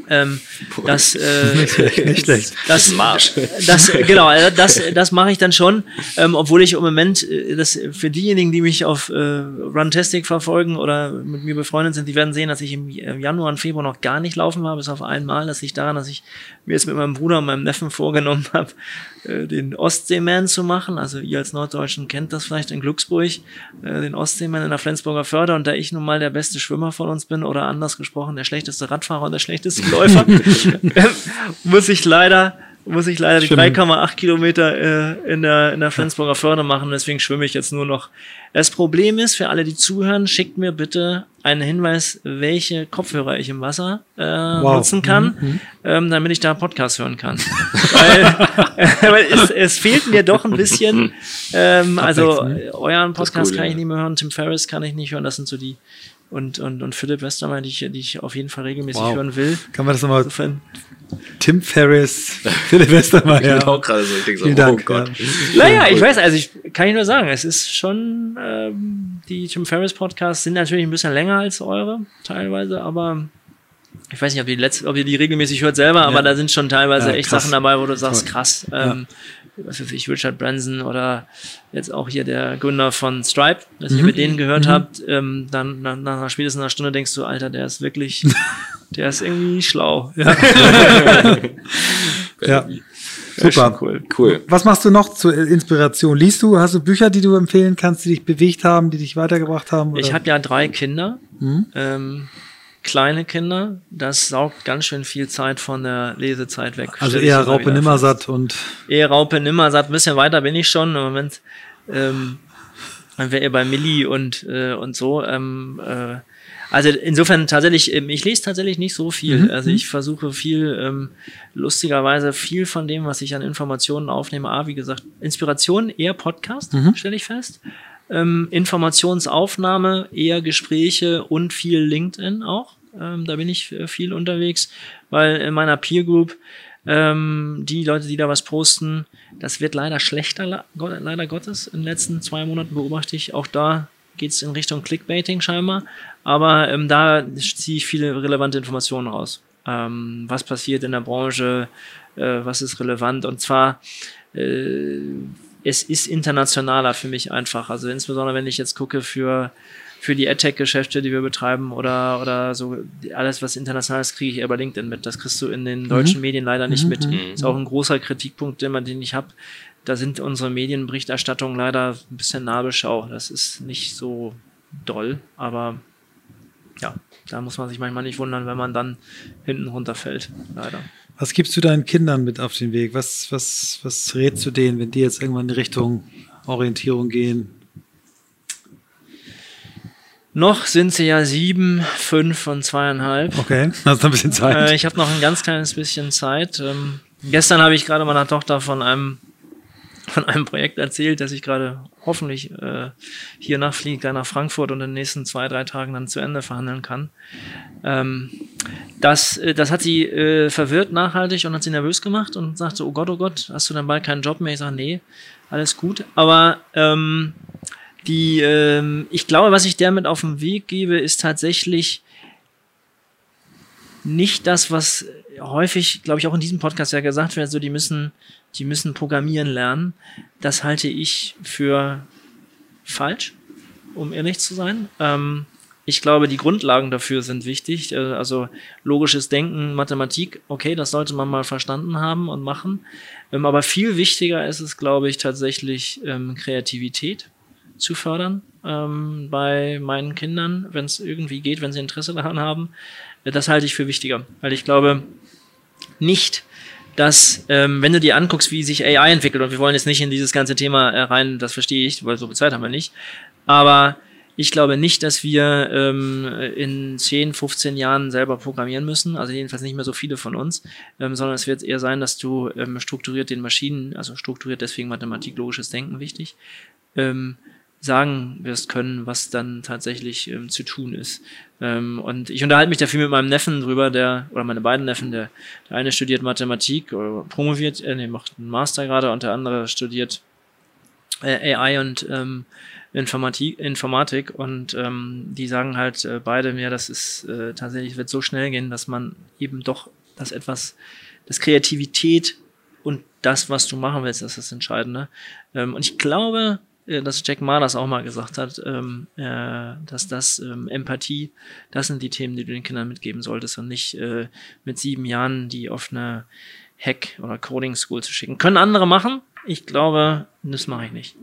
ähm, das, äh, nicht nicht schlecht. Das, Marsch. das, genau, äh, das, das mache ich dann schon, ähm, obwohl ich im Moment, äh, das für diejenigen, die mich auf äh, Runtastic verfolgen oder mit mir befreundet sind, die werden sehen, dass ich im Januar und Februar noch gar nicht laufen war, bis auf einmal. Das liegt daran, dass ich mir jetzt mit meinem Bruder und meinem Neffen vorgenommen habe, äh, den Ostseeman zu machen. Also ihr als Norddeutschen kennt das vielleicht in Glücksburg, äh, den Ostseeman in der Flensburger Förder. Und da ich nun mal der beste Schwimmer von uns bin oder anders gesprochen, der schlechteste Radfahrer und der schlechteste Läufer, muss ich leider muss ich leider die 3,8 Kilometer äh, in, der, in der Flensburger Förde machen. Deswegen schwimme ich jetzt nur noch. Das Problem ist, für alle, die zuhören, schickt mir bitte einen Hinweis, welche Kopfhörer ich im Wasser äh, wow. nutzen kann, mhm. mhm. ähm, damit ich da Podcast hören kann. weil, äh, weil es, es fehlt mir doch ein bisschen. Ähm, also euren Podcast cool, kann ich nicht mehr hören, Tim Ferriss kann ich nicht hören. Das sind so die und, und, und Philipp Westermann, die ich, die ich auf jeden Fall regelmäßig wow. hören will. Kann man das nochmal? Insofern, Tim Ferriss, Philipp Westermann. Ich bin auch gerade so, ich denke so, oh Dank, Gott. Ja. Naja, ich weiß, also ich kann ich nur sagen, es ist schon, ähm, die Tim Ferriss Podcasts sind natürlich ein bisschen länger als eure, teilweise, aber ich weiß nicht, ob ihr, ob ihr die regelmäßig hört selber, ja. aber da sind schon teilweise ja, echt Sachen dabei, wo du sagst, krass. Ähm, was weiß ich, Richard Branson oder jetzt auch hier der Gründer von Stripe, dass mhm. ihr mit denen gehört mhm. habt, ähm, dann, dann nach spätestens einer Stunde denkst du, Alter, der ist wirklich, der ist irgendwie schlau. Ja. ja. Super. Cool. cool. Was machst du noch zur Inspiration? Liest du, hast du Bücher, die du empfehlen kannst, die dich bewegt haben, die dich weitergebracht haben? Oder? Ich habe ja drei Kinder. Mhm. Ähm, kleine Kinder, das saugt ganz schön viel Zeit von der Lesezeit weg. Also eher Raupe Nimmersatt und. Eher Raupe Nimmersatt, ein bisschen weiter bin ich schon. Im Moment ähm, wäre eher bei Milli und, äh, und so. Ähm, äh, also insofern tatsächlich, ähm, ich lese tatsächlich nicht so viel. Mhm. Also ich versuche viel, ähm, lustigerweise viel von dem, was ich an Informationen aufnehme. A, wie gesagt, Inspiration eher Podcast, mhm. stelle ich fest ähm, Informationsaufnahme, eher Gespräche und viel LinkedIn auch. Ähm, da bin ich äh, viel unterwegs, weil in meiner Peer Group ähm, die Leute, die da was posten, das wird leider schlechter, leider Gottes. In den letzten zwei Monaten beobachte ich, auch da geht es in Richtung Clickbaiting scheinbar. Aber ähm, da ziehe ich viele relevante Informationen raus. Ähm, was passiert in der Branche, äh, was ist relevant. Und zwar äh, es ist internationaler für mich einfach. Also insbesondere wenn ich jetzt gucke für für die AdTech-Geschäfte, die wir betreiben oder, oder so alles, was international ist, kriege ich eher bei LinkedIn mit. Das kriegst du in den deutschen mhm. Medien leider nicht mhm. mit. Mhm. Ist auch ein großer Kritikpunkt, den, man, den ich habe. Da sind unsere Medienberichterstattungen leider ein bisschen Nabelschau. Das ist nicht so doll, aber ja, da muss man sich manchmal nicht wundern, wenn man dann hinten runterfällt, leider. Was gibst du deinen Kindern mit auf den Weg? Was, was, was rätst du denen, wenn die jetzt irgendwann in Richtung Orientierung gehen? Noch sind sie ja sieben, fünf und zweieinhalb. Okay, hast du ein bisschen Zeit. Äh, ich habe noch ein ganz kleines bisschen Zeit. Ähm, gestern habe ich gerade meiner Tochter von einem von einem Projekt erzählt, dass ich gerade hoffentlich äh, hier nachfliege, nach Frankfurt und in den nächsten zwei, drei Tagen dann zu Ende verhandeln kann. Ähm, das, äh, das hat sie äh, verwirrt nachhaltig und hat sie nervös gemacht und sagte, oh Gott, oh Gott, hast du dann bald keinen Job mehr? Ich sage, nee, alles gut. Aber ähm, die, ähm, ich glaube, was ich damit auf den Weg gebe, ist tatsächlich nicht das, was häufig, glaube ich, auch in diesem Podcast ja gesagt wird, so die müssen die müssen programmieren lernen. Das halte ich für falsch, um ehrlich zu sein. Ähm, ich glaube, die Grundlagen dafür sind wichtig. Äh, also logisches Denken, Mathematik, okay, das sollte man mal verstanden haben und machen. Ähm, aber viel wichtiger ist es, glaube ich, tatsächlich ähm, Kreativität zu fördern ähm, bei meinen Kindern, wenn es irgendwie geht, wenn sie Interesse daran haben. Äh, das halte ich für wichtiger, weil ich glaube nicht, dass, ähm, wenn du dir anguckst, wie sich AI entwickelt, und wir wollen jetzt nicht in dieses ganze Thema äh, rein, das verstehe ich, weil so viel Zeit haben wir nicht, aber ich glaube nicht, dass wir ähm, in 10, 15 Jahren selber programmieren müssen, also jedenfalls nicht mehr so viele von uns, ähm, sondern es wird eher sein, dass du ähm, strukturiert den Maschinen, also strukturiert deswegen Mathematik, logisches Denken wichtig, ähm, sagen wirst können, was dann tatsächlich ähm, zu tun ist. Ähm, und ich unterhalte mich da viel mit meinem Neffen drüber, der, oder meine beiden Neffen, der, der eine studiert Mathematik oder promoviert, äh, nee, macht einen Master gerade und der andere studiert äh, AI und ähm, Informatik, Informatik und ähm, die sagen halt äh, beide mir, das ist äh, tatsächlich wird so schnell gehen, dass man eben doch das etwas, das Kreativität und das, was du machen willst, das ist das Entscheidende. Ähm, und ich glaube, äh, dass Jack Ma das auch mal gesagt hat, ähm, äh, dass das ähm, Empathie, das sind die Themen, die du den Kindern mitgeben solltest und nicht äh, mit sieben Jahren die auf eine Hack- oder Coding-School zu schicken. Können andere machen? Ich glaube, das mache ich nicht.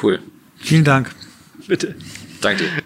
Cool. Vielen Dank. Bitte. Danke dir.